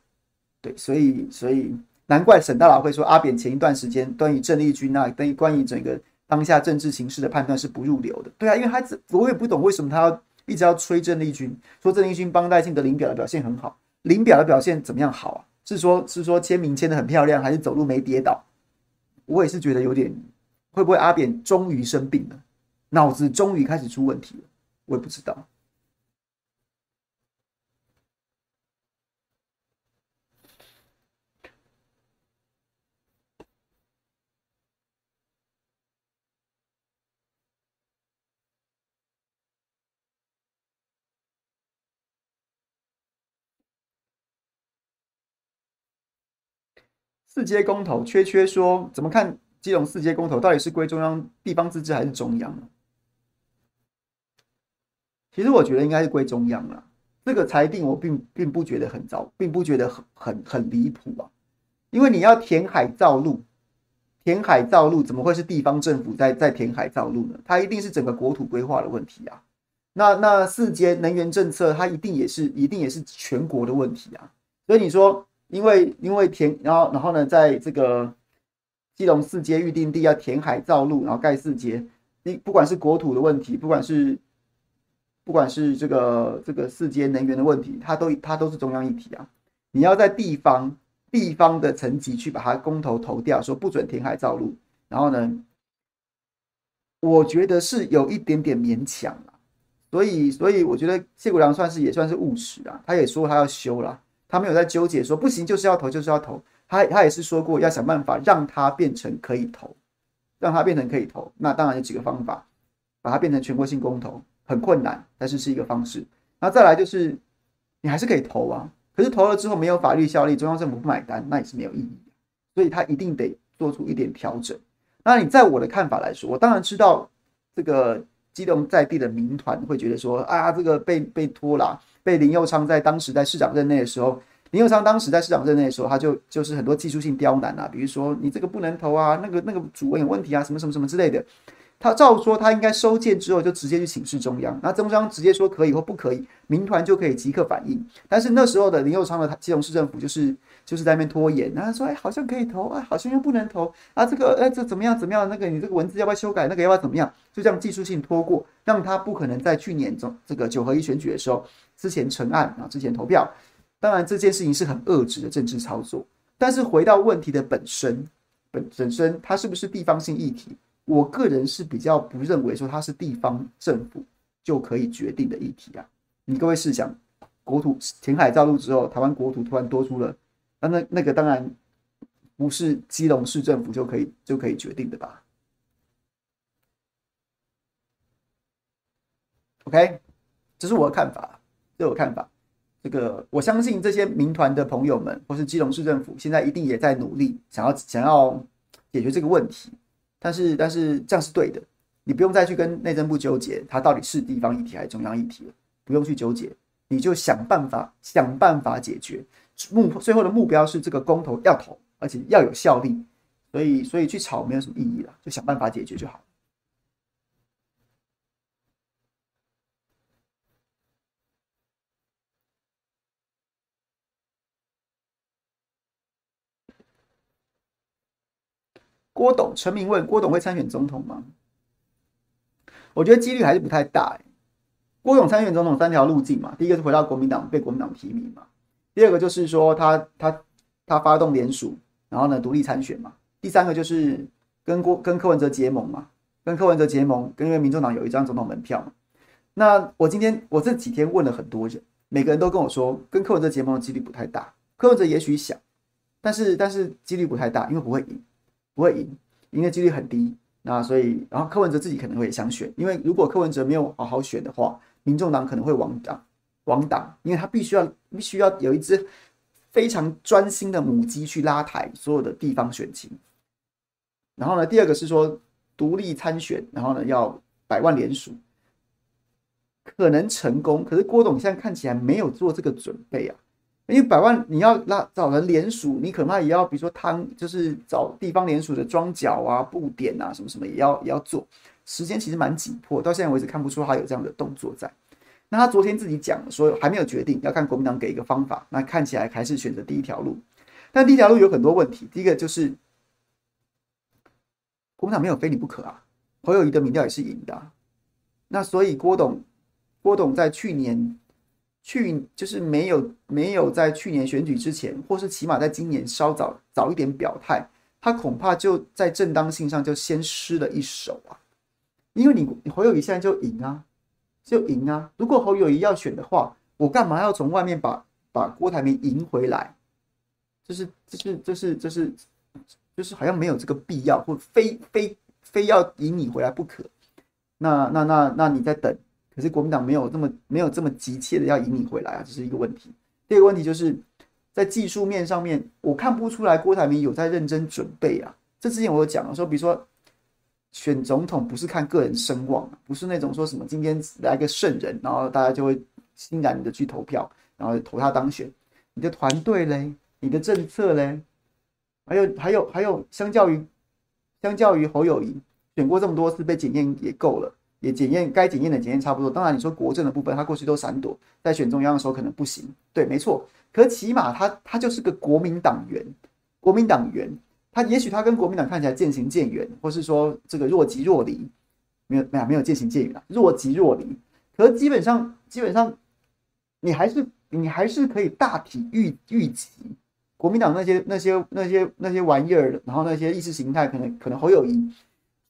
对，所以所以难怪沈大佬会说阿扁前一段时间关于郑丽君啊，关于关于整个当下政治形势的判断是不入流的，对啊，因为他我也不懂为什么他要一直要吹郑丽君，说郑丽君帮赖清德领表的表现很好。林表的表现怎么样？好啊？是说，是说签名签的很漂亮，还是走路没跌倒？我也是觉得有点，会不会阿扁终于生病了，脑子终于开始出问题了？我也不知道。四阶公投，缺缺说怎么看基隆四阶公投到底是归中央地方自治还是中央？其实我觉得应该是归中央了。这个裁定我并并不觉得很糟，并不觉得很很很离谱啊。因为你要填海造陆，填海造陆怎么会是地方政府在在填海造陆呢？它一定是整个国土规划的问题啊。那那四阶能源政策，它一定也是一定也是全国的问题啊。所以你说，因为因为填，然后然后呢，在这个基隆四街预定地要填海造陆，然后盖四街，你不管是国土的问题，不管是不管是这个这个四阶能源的问题，它都它都是中央议题啊。你要在地方地方的层级去把它公投投掉，说不准填海造陆，然后呢，我觉得是有一点点勉强了。所以所以我觉得谢国梁算是也算是务实啊，他也说他要修了。他没有在纠结说不行就是要投就是要投，他他也是说过要想办法让它变成可以投，让它变成可以投。那当然有几个方法，把它变成全国性公投很困难，但是是一个方式。然后再来就是你还是可以投啊，可是投了之后没有法律效力，中央政府不买单，那也是没有意义的。所以他一定得做出一点调整。那你在我的看法来说，我当然知道这个基隆在地的民团会觉得说啊，这个被被拖了。被林佑昌在当时在市长任内的时候，林佑昌当时在市长任内的时候，他就就是很多技术性刁难啊，比如说你这个不能投啊，那个那个主文有问题啊，什么什么什么之类的。他照说他应该收件之后就直接去请示中央，那中央直接说可以或不可以，民团就可以即刻反应。但是那时候的林佑昌的基隆市政府就是就是在那边拖延，然后说哎好像可以投，啊好像又不能投啊，这个哎这怎么样怎么样？那个你这个文字要不要修改？那个要不要怎么样？就这样技术性拖过，让他不可能在去年中这个九合一选举的时候之前成案啊，之前投票。当然这件事情是很恶质的政治操作，但是回到问题的本身，本本身它是不是地方性议题？我个人是比较不认为说它是地方政府就可以决定的议题啊！你各位试想，国土填海造陆之后，台湾国土突然多出了，那那那个当然不是基隆市政府就可以就可以决定的吧？OK，这是我的看法，都有看法。这个我相信这些民团的朋友们，或是基隆市政府，现在一定也在努力，想要想要解决这个问题。但是，但是这样是对的，你不用再去跟内政部纠结，它到底是地方议题还是中央议题了，不用去纠结，你就想办法想办法解决。目最后的目标是这个公投要投，而且要有效力，所以所以去吵没有什么意义了，就想办法解决就好。郭董，陈明问郭董会参选总统吗？我觉得几率还是不太大。郭董参选总统三条路径嘛，第一个是回到国民党被国民党提名嘛，第二个就是说他他他发动联署，然后呢独立参选嘛，第三个就是跟郭跟柯文哲结盟嘛，跟柯文哲结盟，跟因为民众党有一张总统门票嘛。那我今天我这几天问了很多人，每个人都跟我说跟柯文哲结盟的几率不太大，柯文哲也许想，但是但是几率不太大，因为不会赢。不会赢，赢的几率很低。那所以，然后柯文哲自己可能会想选，因为如果柯文哲没有好好选的话，民众党可能会亡党，亡党，因为他必须要必须要有一只非常专心的母鸡去拉抬所有的地方选情。然后呢，第二个是说独立参选，然后呢要百万联署，可能成功，可是郭董现在看起来没有做这个准备啊。因为百万你要拉找人联署，你可能也要比如说汤，就是找地方联署的桩脚啊、布点啊什么什么也要也要做，时间其实蛮紧迫，到现在为止看不出他有这样的动作在。那他昨天自己讲说还没有决定，要看国民党给一个方法，那看起来还是选择第一条路，但第一条路有很多问题。第一个就是国民党没有非你不可啊，侯友宜的民调也是赢的，那所以郭董郭董在去年。去就是没有没有在去年选举之前，或是起码在今年稍早早一点表态，他恐怕就在正当性上就先失了一手啊。因为你侯友宜现在就赢啊，就赢啊。如果侯友宜要选的话，我干嘛要从外面把把郭台铭赢回来？就是就是就是就是就是好像没有这个必要，或非非非要赢你回来不可。那那那那你在等？可是国民党没有这么没有这么急切的要引你回来啊，这是一个问题。第二个问题就是在技术面上面，我看不出来郭台铭有在认真准备啊。这之前我有讲了，说比如说选总统不是看个人声望，不是那种说什么今天来个圣人，然后大家就会欣然的去投票，然后投他当选。你的团队嘞，你的政策嘞，还有还有还有，相较于相较于侯友宜选过这么多次被检验也够了，也检验该检验的检验差不多。当然你说国政的部分，他过去都闪躲，在选中央的时候可能不行，对，没错。可起码他他就是个国民党员，国民党员，他也许他跟国民党看起来渐行渐远，或是说这个若即若离，没有没有没有渐行渐远啊，若即若离。可是基本上基本上，你还是你还是可以大体预预计，国民党那些那些那些那些玩意儿，然后那些意识形态，可能可能侯友宜，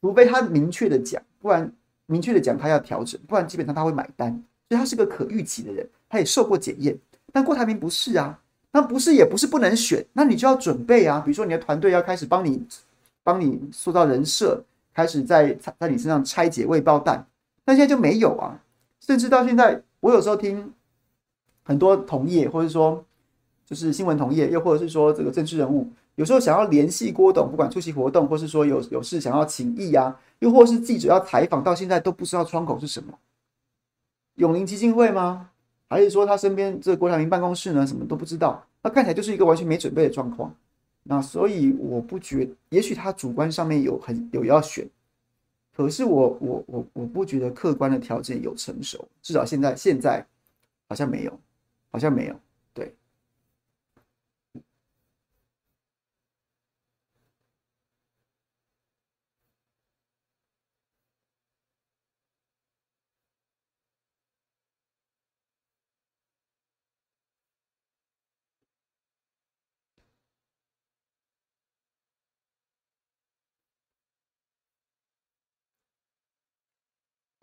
除非他明确的讲，不然明确的讲他要调整，不然基本上他会买单，所以他是个可预期的人，他也受过检验。但郭台铭不是啊，那不是也不是不能选，那你就要准备啊。比如说你的团队要开始帮你，帮你塑造人设，开始在在你身上拆解未爆弹，但现在就没有啊。甚至到现在，我有时候听很多同业，或者说就是新闻同业，又或者是说这个政治人物，有时候想要联系郭董，不管出席活动，或是说有有事想要请益啊，又或是记者要采访，到现在都不知道窗口是什么。永龄基金会吗？还是说他身边这郭台铭办公室呢，什么都不知道，那看起来就是一个完全没准备的状况。那所以我不觉，也许他主观上面有很有要选，可是我我我我不觉得客观的条件有成熟，至少现在现在好像没有，好像没有。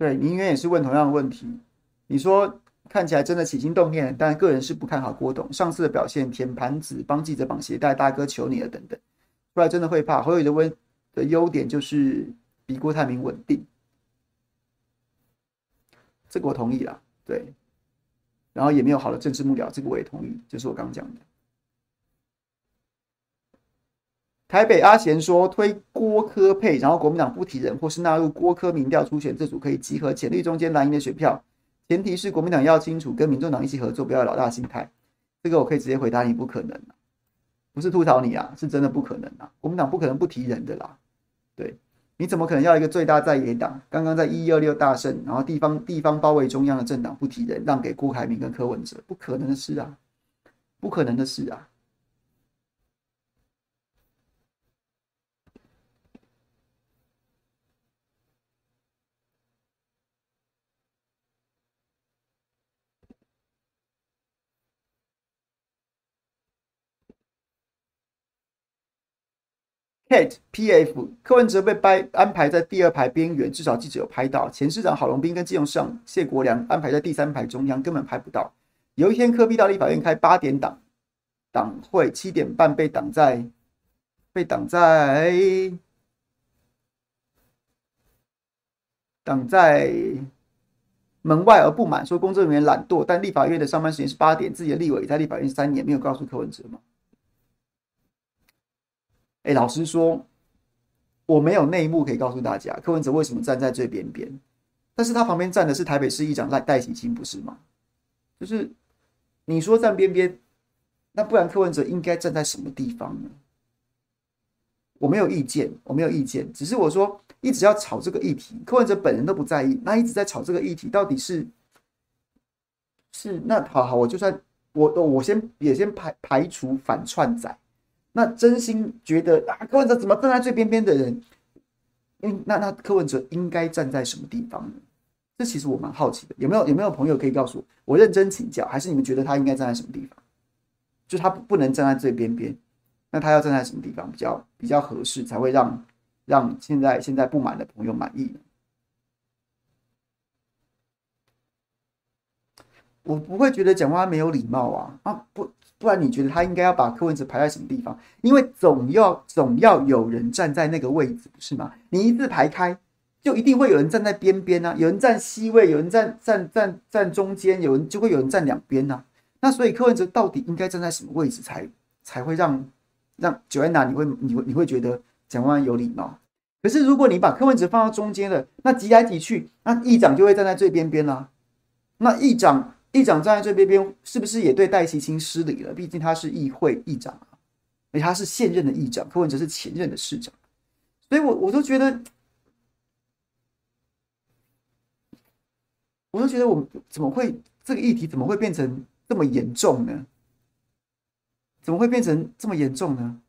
对，明远也是问同样的问题。你说看起来真的起心动念，但个人是不看好郭董上次的表现，舔盘子、帮记者绑鞋带、大哥求你了等等，出来真的会怕。侯友宜的温的优点就是比郭台铭稳定，这个我同意啦。对，然后也没有好的政治幕僚，这个我也同意，就是我刚刚讲的。台北阿贤说推郭柯配，然后国民党不提人，或是纳入郭柯民调初选，这组可以集合浅绿中间蓝营的选票，前提是国民党要清楚跟民众党一起合作，不要老大心态。这个我可以直接回答你，不可能，不是吐槽你啊，是真的不可能啊，国民党不可能不提人的啦。对，你怎么可能要一个最大在野党，刚刚在一一二六大胜，然后地方地方包围中央的政党不提人，让给郭台铭跟柯文哲，不可能的事啊，不可能的事啊。Kate PF 柯文哲被掰安排在第二排边缘，至少记者有拍到。前市长郝龙斌跟基隆市长谢国梁安排在第三排中央，根本拍不到。有一天柯比到立法院开八点档党会，七点半被挡在被挡在挡在门外而不满，说工作人员懒惰。但立法院的上班时间是八点，自己的立委在立法院三年，没有告诉柯文哲吗？哎，老实说，我没有内幕可以告诉大家，柯文哲为什么站在最边边，但是他旁边站的是台北市议长赖戴喜清，不是吗？就是你说站边边，那不然柯文哲应该站在什么地方呢？我没有意见，我没有意见，只是我说一直要炒这个议题，柯文哲本人都不在意，那一直在炒这个议题，到底是是那好好，我就算我我先也先排排除反串仔。那真心觉得啊，柯文哲怎么站在最边边的人？嗯，那那柯文哲应该站在什么地方呢？这其实我蛮好奇的，有没有有没有朋友可以告诉我？我认真请教，还是你们觉得他应该站在什么地方？就他不能站在最边边，那他要站在什么地方比较比较合适，才会让让现在现在不满的朋友满意呢？我不会觉得讲话没有礼貌啊啊不。不然你觉得他应该要把柯文哲排在什么地方？因为总要总要有人站在那个位置，不是吗？你一字排开，就一定会有人站在边边啊，有人站 C 位，有人站站站站中间，有人就会有人站两边呐。那所以柯文哲到底应该站在什么位置才才会让让 Joanna 你会你会你会觉得蒋万有礼貌？可是如果你把柯文哲放到中间了，那挤来挤去，那议长就会站在最边边啦。那议长议长站在最边边，是不是也对戴琪卿失礼了？毕竟他是议会议长啊，而且他是现任的议长，柯文哲是前任的市长，所以我我都觉得，我都觉得我怎么会这个议题怎么会变成这么严重呢？怎么会变成这么严重呢？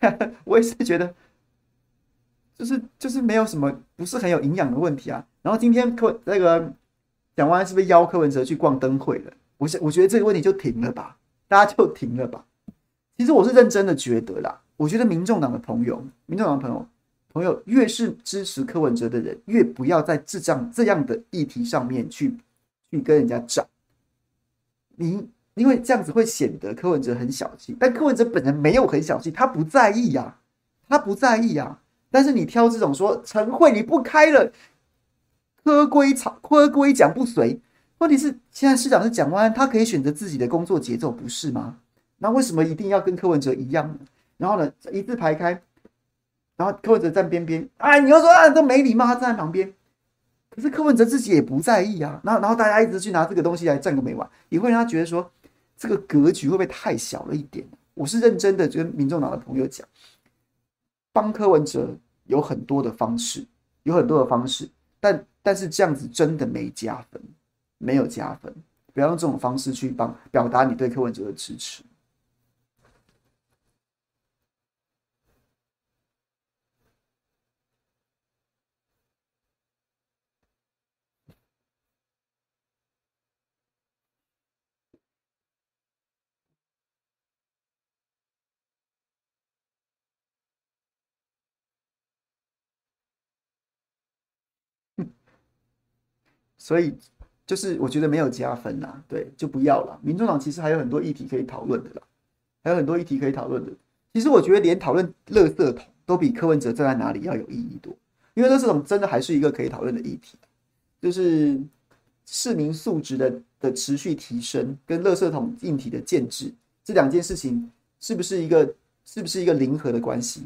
我也是觉得，就是就是没有什么不是很有营养的问题啊。然后今天柯那个蒋万是不是邀柯文哲去逛灯会了？我想我觉得这个问题就停了吧，大家就停了吧。其实我是认真的觉得啦，我觉得民众党的朋友，民众党的朋友朋友越是支持柯文哲的人，越不要在智障这样的议题上面去去跟人家战。你。因为这样子会显得柯文哲很小气，但柯文哲本人没有很小气，他不在意呀、他不在意啊。但是你挑这种说晨会你不开了，柯规草柯规讲不随，问题是现在市长是蒋万安，他可以选择自己的工作节奏，不是吗？那为什么一定要跟柯文哲一样呢？然后呢，一字排开，然后柯文哲站边边，哎，你要说啊都没礼貌，他站在旁边。可是柯文哲自己也不在意啊，然后然后大家一直去拿这个东西来战个没完，也会让他觉得说。这个格局会不会太小了一点？我是认真的，跟民众党的朋友讲，帮柯文哲有很多的方式，有很多的方式，但但是这样子真的没加分，没有加分，不要用这种方式去帮表达你对柯文哲的支持。所以就是我觉得没有加分呐，对，就不要了。民众党其实还有很多议题可以讨论的啦，还有很多议题可以讨论的。其实我觉得连讨论垃圾桶都比柯文哲站在哪里要有意义多，因为垃圾桶真的还是一个可以讨论的议题，就是市民素质的的持续提升跟垃圾桶硬体的建制这两件事情是不是一个是不是一个零和的关系？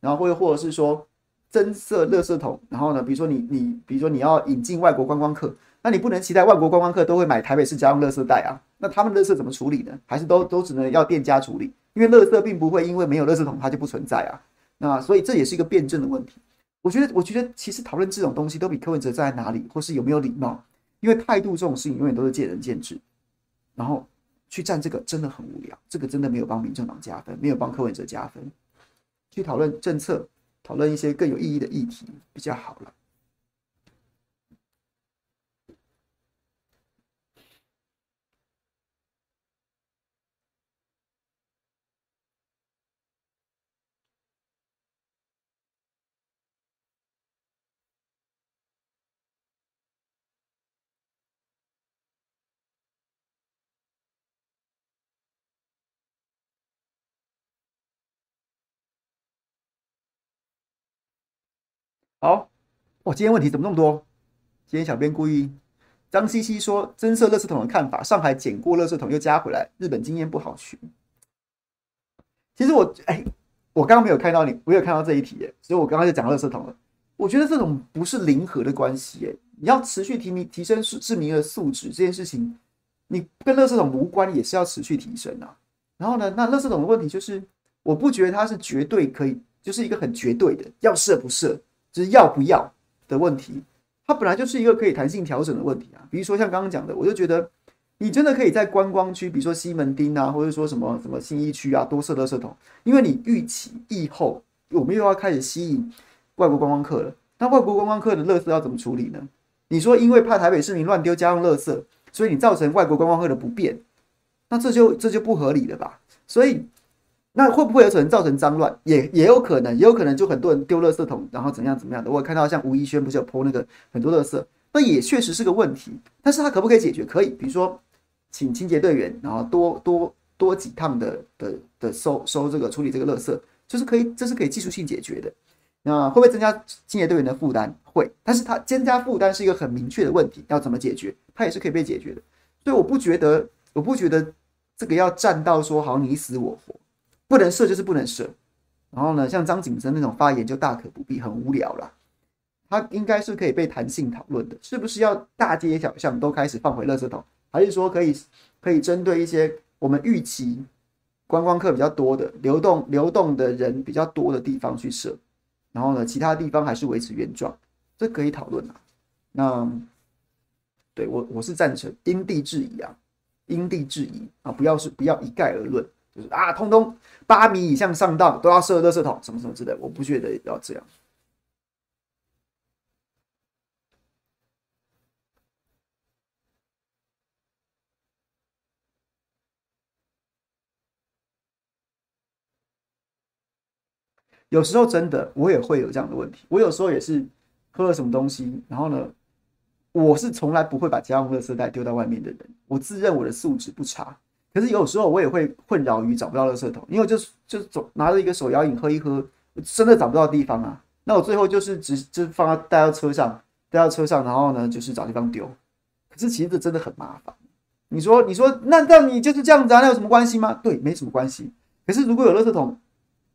然后或或者是说。增设垃圾桶，然后呢，比如说你你，比如说你要引进外国观光客，那你不能期待外国观光客都会买台北市家用垃圾袋啊？那他们垃圾怎么处理呢？还是都都只能要店家处理？因为垃圾并不会因为没有垃圾桶它就不存在啊。那所以这也是一个辩证的问题。我觉得，我觉得其实讨论这种东西都比柯文哲站在哪里，或是有没有礼貌，因为态度这种事情永远都是见仁见智。然后去站这个真的很无聊，这个真的没有帮民众党加分，没有帮柯文哲加分。去讨论政策。讨论一些更有意义的议题比较好了。好，哇，今天问题怎么那么多？今天小编故意，张西西说增设垃圾桶的看法，上海捡过垃圾桶又加回来，日本经验不好学。其实我哎，我刚刚没有看到你，我有看到这一题耶，所以我刚刚就讲垃圾桶了。我觉得这种不是零和的关系耶，你要持续提民提升市市民的素质这件事情，你跟垃圾桶无关，也是要持续提升啊。然后呢，那垃圾桶的问题就是，我不觉得它是绝对可以，就是一个很绝对的要设不设。就是要不要的问题，它本来就是一个可以弹性调整的问题啊。比如说像刚刚讲的，我就觉得你真的可以在观光区，比如说西门町啊，或者说什么什么新一区啊，多设垃圾桶，因为你预期疫后我们又要开始吸引外国观光客了。那外国观光客的垃圾要怎么处理呢？你说因为怕台北市民乱丢家用垃圾，所以你造成外国观光客的不便，那这就这就不合理了吧？所以。那会不会有可能造成脏乱？也也有可能，也有可能就很多人丢垃圾桶，然后怎样怎么样的。我看到像吴怡轩不是有 po 那个很多垃圾，那也确实是个问题。但是他可不可以解决？可以，比如说请清洁队员，然后多多多几趟的的的收收这个处理这个垃圾，就是可以，这是可以技术性解决的。那会不会增加清洁队员的负担？会，但是他增加负担是一个很明确的问题，要怎么解决？它也是可以被解决的。所以我不觉得，我不觉得这个要站到说好像你死我活，不能射就是不能射。然后呢，像张景森那种发言就大可不必，很无聊啦。他应该是可以被弹性讨论的，是不是要大街小巷都开始放回垃圾桶，还是说可以可以针对一些我们预期观光客比较多的流动流动的人比较多的地方去设？然后呢，其他地方还是维持原状，这可以讨论啊。那对我我是赞成因地制宜啊，因地制宜啊，不要是不要一概而论，就是啊，通通八米以上上道都要设垃圾桶，什么什么之类，我不觉得要这样。有时候真的，我也会有这样的问题。我有时候也是喝了什么东西，然后呢，我是从来不会把家用垃圾袋丢到外面的人。我自认我的素质不差，可是有时候我也会困扰于找不到垃圾桶，因为就就走拿着一个手摇饮喝一喝，真的找不到地方啊。那我最后就是只就放带到车上，带到车上，然后呢就是找地方丢。可是其实这真的很麻烦。你说你说那那你就是这样子啊？那有什么关系吗？对，没什么关系。可是如果有垃圾桶。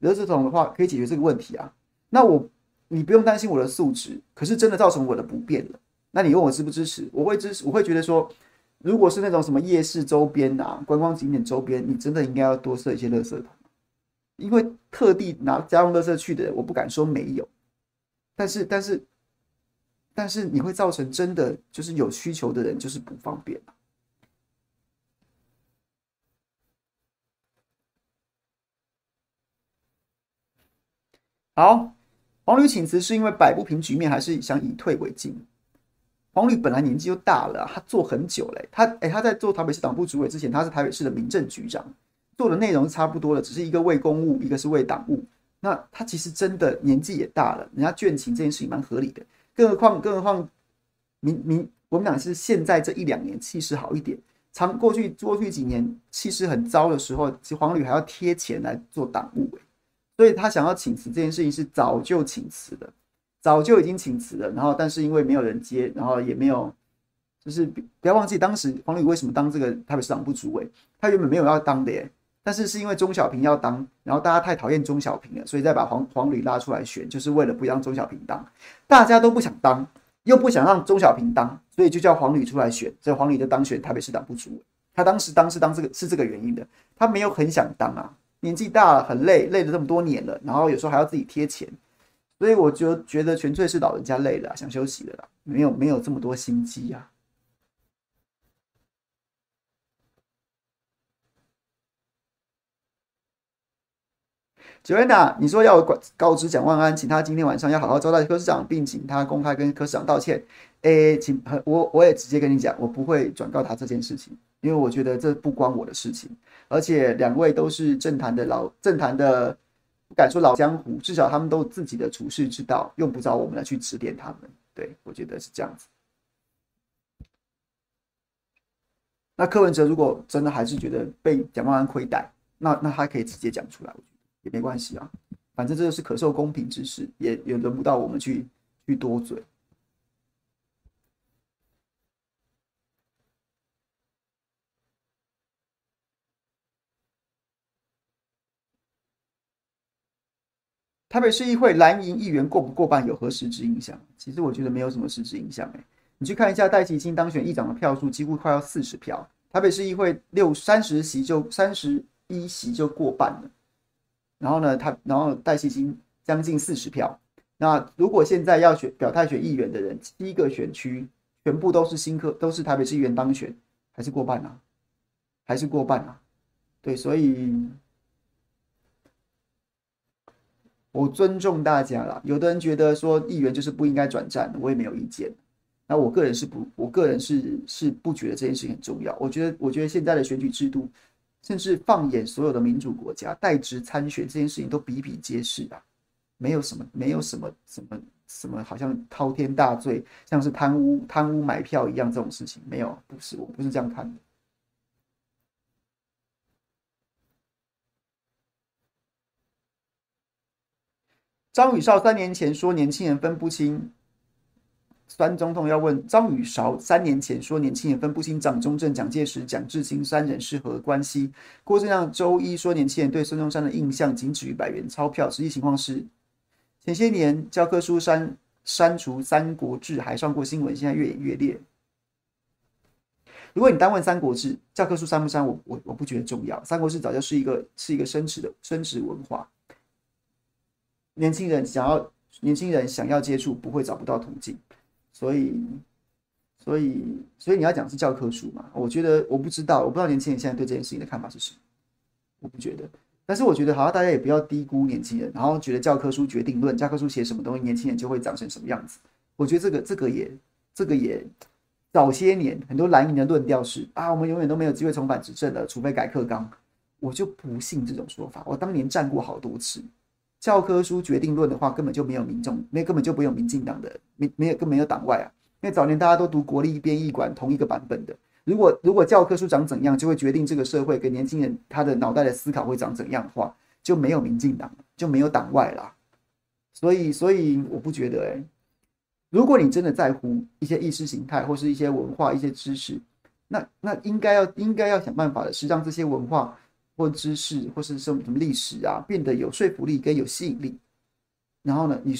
垃圾桶的话可以解决这个问题啊，那我你不用担心我的素质，可是真的造成我的不便了。那你问我支不支持？我会支持，我会觉得说，如果是那种什么夜市周边啊、观光景点周边，你真的应该要多设一些垃圾桶，因为特地拿家用垃圾去的人，我不敢说没有，但是但是但是你会造成真的就是有需求的人就是不方便。好，黄旅请辞是因为摆不平局面，还是想以退为进？黄旅本来年纪就大了，他做很久嘞。他哎、他在做台北市党部主委之前，他是台北市的民政局长，做的内容差不多了，只是一个为公务，一个是为党务。那他其实真的年纪也大了，人家倦勤这件事情蛮合理的。更何况，更何况，民民国民党是现在这一两年气势好一点，长过去过去几年气势很糟的时候，其实黄旅还要贴钱来做党务所以他想要请辞这件事情是早就请辞的，早就已经请辞了。然后，但是因为没有人接，然后也没有，就是不要忘记当时黄旅为什么当这个台北市长部主委，他原本没有要当的耶。但是是因为钟小平要当，然后大家太讨厌钟小平了，所以再把黄黄旅拉出来选，就是为了不让钟小平当。大家都不想当，又不想让钟小平当，所以就叫黄旅出来选，所以黄旅就当选台北市长部主委。他当时当是当这个是这个原因的，他没有很想当啊。年纪大了，很累，累了这么多年了，然后有时候还要自己贴钱，所以我就觉得纯粹是老人家累了，想休息了啦，没有没有这么多心机啊。九安娜，你说要我告知蒋万安，请他今天晚上要好好招待柯市长，并请他公开跟柯市长道歉。诶，请我我也直接跟你讲，我不会转告他这件事情，因为我觉得这不关我的事情。而且两位都是政坛的老政坛的，敢说老江湖，至少他们都自己的处世之道，用不着我们来去指点他们。对，我觉得是这样子。那柯文哲如果真的还是觉得被蒋万安亏待，那那他可以直接讲出来，我觉得也没关系啊。反正这就是可受公平之事，也也轮不到我们去去多嘴。台北市议会蓝营议员过不过半有何实质影响？其实我觉得没有什么实质影响。哎，你去看一下戴琪卿当选议长的票数，几乎快要四十票。台北市议会六三十席就三十一席就过半了。然后呢，他然后戴琪卿将近四十票。那如果现在要选表态选议员的人，七个选区全部都是新科，都是台北市议员当选，还是过半啊？还是过半啊？对，所以。我尊重大家啦，有的人觉得说议员就是不应该转战，我也没有意见。那我个人是不，我个人是是不觉得这件事情很重要。我觉得，我觉得现在的选举制度，甚至放眼所有的民主国家，代职参选这件事情都比比皆是啊，没有什么，没有什么什么什么，好像滔天大罪，像是贪污贪污买票一样这种事情，没有，不是，我不是这样看的。张宇少三年前说年轻人分不清。酸中痛要问张宇韶三年前说年轻人分不清蒋中正、蒋介石、蒋志清三人是何关系？郭正亮周一说年轻人对孙中山的印象仅止于百元钞票，实际情况是前些年教科书删删除《三国志》还上过新闻，现在越演越烈。如果你单问《三国志》教科书删不删，我我我不觉得重要，《三国志》早就是一个是一个深植的深植文化，年轻人想要年轻人想要接触，不会找不到途径。所以，所以，所以你要讲是教科书嘛？我觉得我不知道，我不知道年轻人现在对这件事情的看法是什么。我不觉得，但是我觉得好像大家也不要低估年轻人，然后觉得教科书决定论，教科书写什么东西，年轻人就会长成什么样子。我觉得这个这个也这个也早些年很多蓝营的论调是啊，我们永远都没有机会重返执政了，除非改课纲。我就不信这种说法。我当年战过好多次。教科书决定论的话，根本就没有民众，那根本就不有民进党的，没没有，更没有党外啊。因为早年大家都读国立编译馆同一个版本的，如果如果教科书长怎样，就会决定这个社会给年轻人他的脑袋的思考会长怎样的话，就没有民进党，就没有党外啦。所以，所以我不觉得哎、欸，如果你真的在乎一些意识形态或是一些文化、一些知识，那那应该要应该要想办法的是让这些文化。或知识，或是什么什么历史啊，变得有说服力跟有吸引力。然后呢，你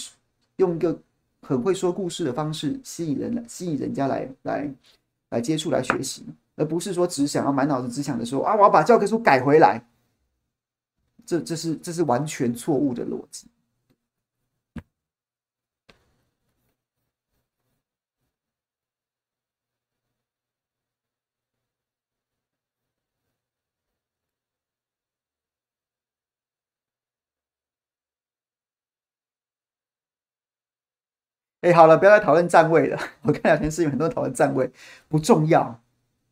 用一个很会说故事的方式吸引人，吸引人家来来来接触、来学习，而不是说只想要满脑子只想着说啊，我要把教科书改回来。这这是这是完全错误的逻辑。哎，好了，不要再讨论站位了。我看聊天室有很多讨论站位，不重要。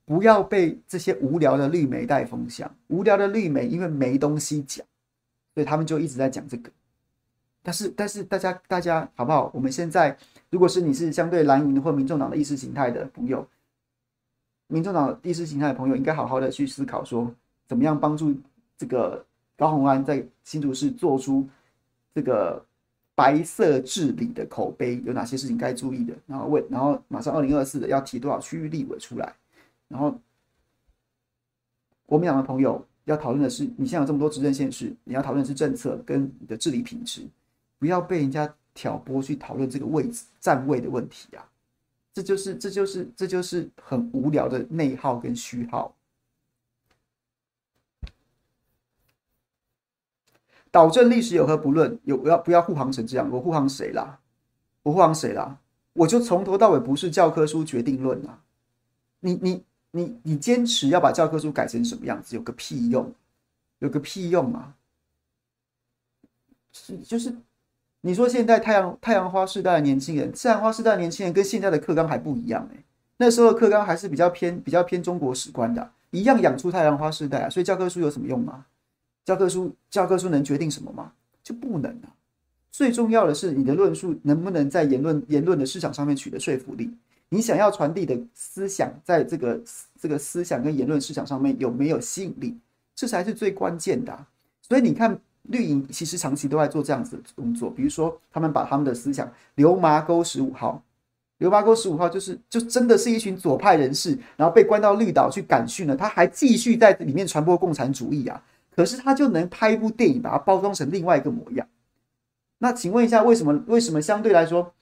不要被这些无聊的绿媒带风向。无聊的绿媒因为没东西讲，所以他们就一直在讲这个。但是，但是大家，大家好不好？我们现在，如果是你是相对蓝营或民众党的意识形态的朋友，民众党意识形态的朋友应该好好的去思考，说怎么样帮助这个高虹安在新竹市做出这个。白色治理的口碑有哪些事情该注意的？然后问，然后马上二零二四的要提多少区域立委出来？然后国民党的朋友要讨论的是，你现在有这么多执政县市，你要讨论的是政策跟你的治理品质，不要被人家挑拨去讨论这个位置站位的问题啊！这就是这就是这就是很无聊的内耗跟虚耗。导正历史有何不论？有不要不要护航成这样？我护航谁啦？我护航谁啦？我就从头到尾不是教科书决定论啊！你你你你坚持要把教科书改成什么样子？有个屁用？有个屁用啊！是就是你说现在太阳太阳花世代的年轻人，太阳花世代的年轻人跟现在的课纲还不一样哎、那时候的课纲还是比较偏比较偏中国史观的，一样养出太阳花世代啊！所以教科书有什么用吗？教科书，教科书能决定什么吗？就不能啊！最重要的是你的论述能不能在言论言论的市场上面取得说服力？你想要传递的思想，在这个这个思想跟言论市场上面有没有吸引力？这才是最关键的。所以你看，绿营其实长期都在做这样子的工作，比如说他们把他们的思想“流麻沟十五号”，“流麻沟十五号”就是就真的是一群左派人士，然后被关到绿岛去感训了，他还继续在里面传播共产主义啊！可是他就能拍一部电影，把它包装成另外一个模样。那请问一下，为什么为什么相对来说，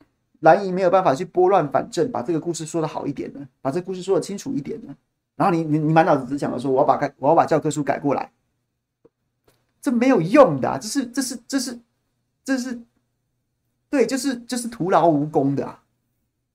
蓝营没有办法去拨乱反正，把这个故事说得好一点呢？把这故事说得清楚一点呢？然后你你你满脑子只想着说，我要把改，我要把教科书改过来，这没有用的，这是这是这是这是，对，就是就是徒劳无功的啊！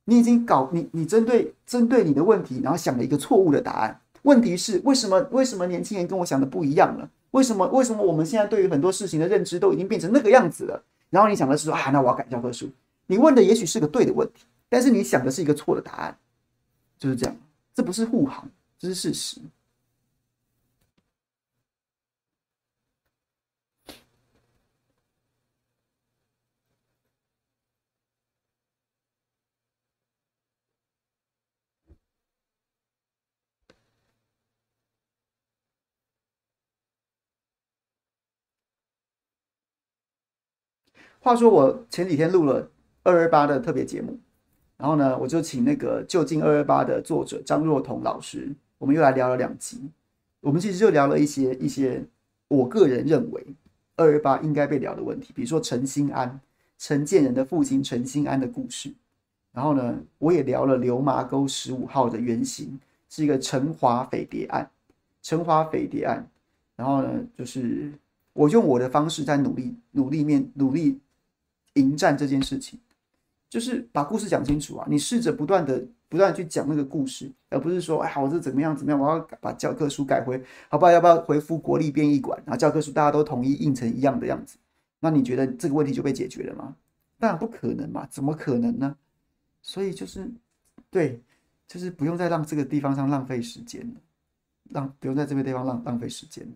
你已经搞你你针对针对你的问题，然后想了一个错误的答案。问题是为什么？为什么年轻人跟我想的不一样了？为什么？为什么我们现在对于很多事情的认知都已经变成那个样子了？然后你想的是说啊，那我要改教科书。你问的也许是个对的问题，但是你想的是一个错的答案，就是这样。这不是护航，这是事实。话说我前几天录了二二八的特别节目，然后呢，我就请那个就近二二八的作者张若彤老师，我们又来聊了两集。我们其实就聊了一些一些我个人认为二二八应该被聊的问题，比如说陈新安、陈建仁的父亲陈新安的故事。然后呢，我也聊了流麻沟十五号的原型是一个陈华匪谍案，陈华匪谍案。然后呢，就是我用我的方式在努力努力面努力迎战这件事情，就是把故事讲清楚啊！你试着不断的不断去讲那个故事，而不是说哎，我这怎么样怎么样，我要把教科书改回，好不好？要不要回复国立编译馆？然后教科书大家都统一印成一样的样子，那你觉得这个问题就被解决了吗？当然不可能嘛，怎么可能呢？所以就是，对，就是不用再让这个地方上浪费时间了，让不用在这个地方浪浪费时间。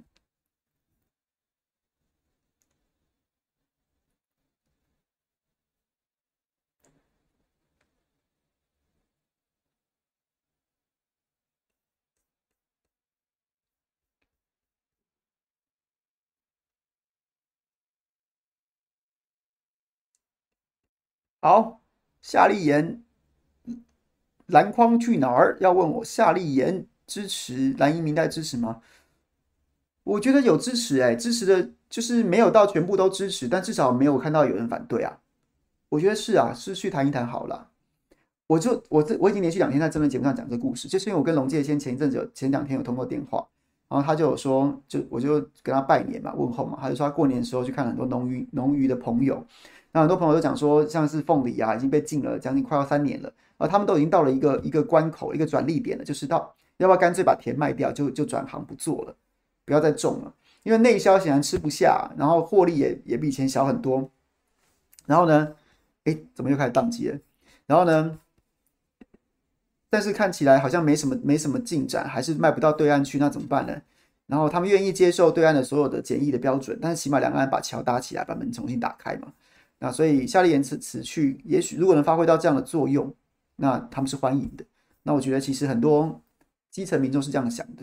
好。夏立言，篮筐去哪儿？要问我夏立言支持蓝营民代支持吗？我觉得有支持、欸，哎，支持的就是没有到全部都支持，但至少没有看到有人反对啊。我觉得是啊，是去谈一谈好了。我就我这我已经连续两天在这边节目上讲这个故事，就是因为我跟龙介先前一阵子有前两天有通过电话，然后他就有说，就我就跟他拜年嘛，问候嘛，他就说他过年的时候去看很多农渔农渔的朋友。那很多朋友都讲说，像是凤梨啊，已经被禁了将近快要三年了，而他们都已经到了一个一个关口，一个转捩点了，就是到要不要干脆把田卖掉，就就转行不做了，不要再种了，因为内销显然吃不下，然后获利也也比以前小很多。然后呢，哎，怎么又开始宕机了？然后呢，但是看起来好像没什么没什么进展，还是卖不到对岸去，那怎么办呢？然后他们愿意接受对岸的所有的检疫的标准，但是起码两岸把桥搭起来，把门重新打开嘛。那所以夏立言此此去，也许如果能发挥到这样的作用，那他们是欢迎的。那我觉得其实很多基层民众是这样想的，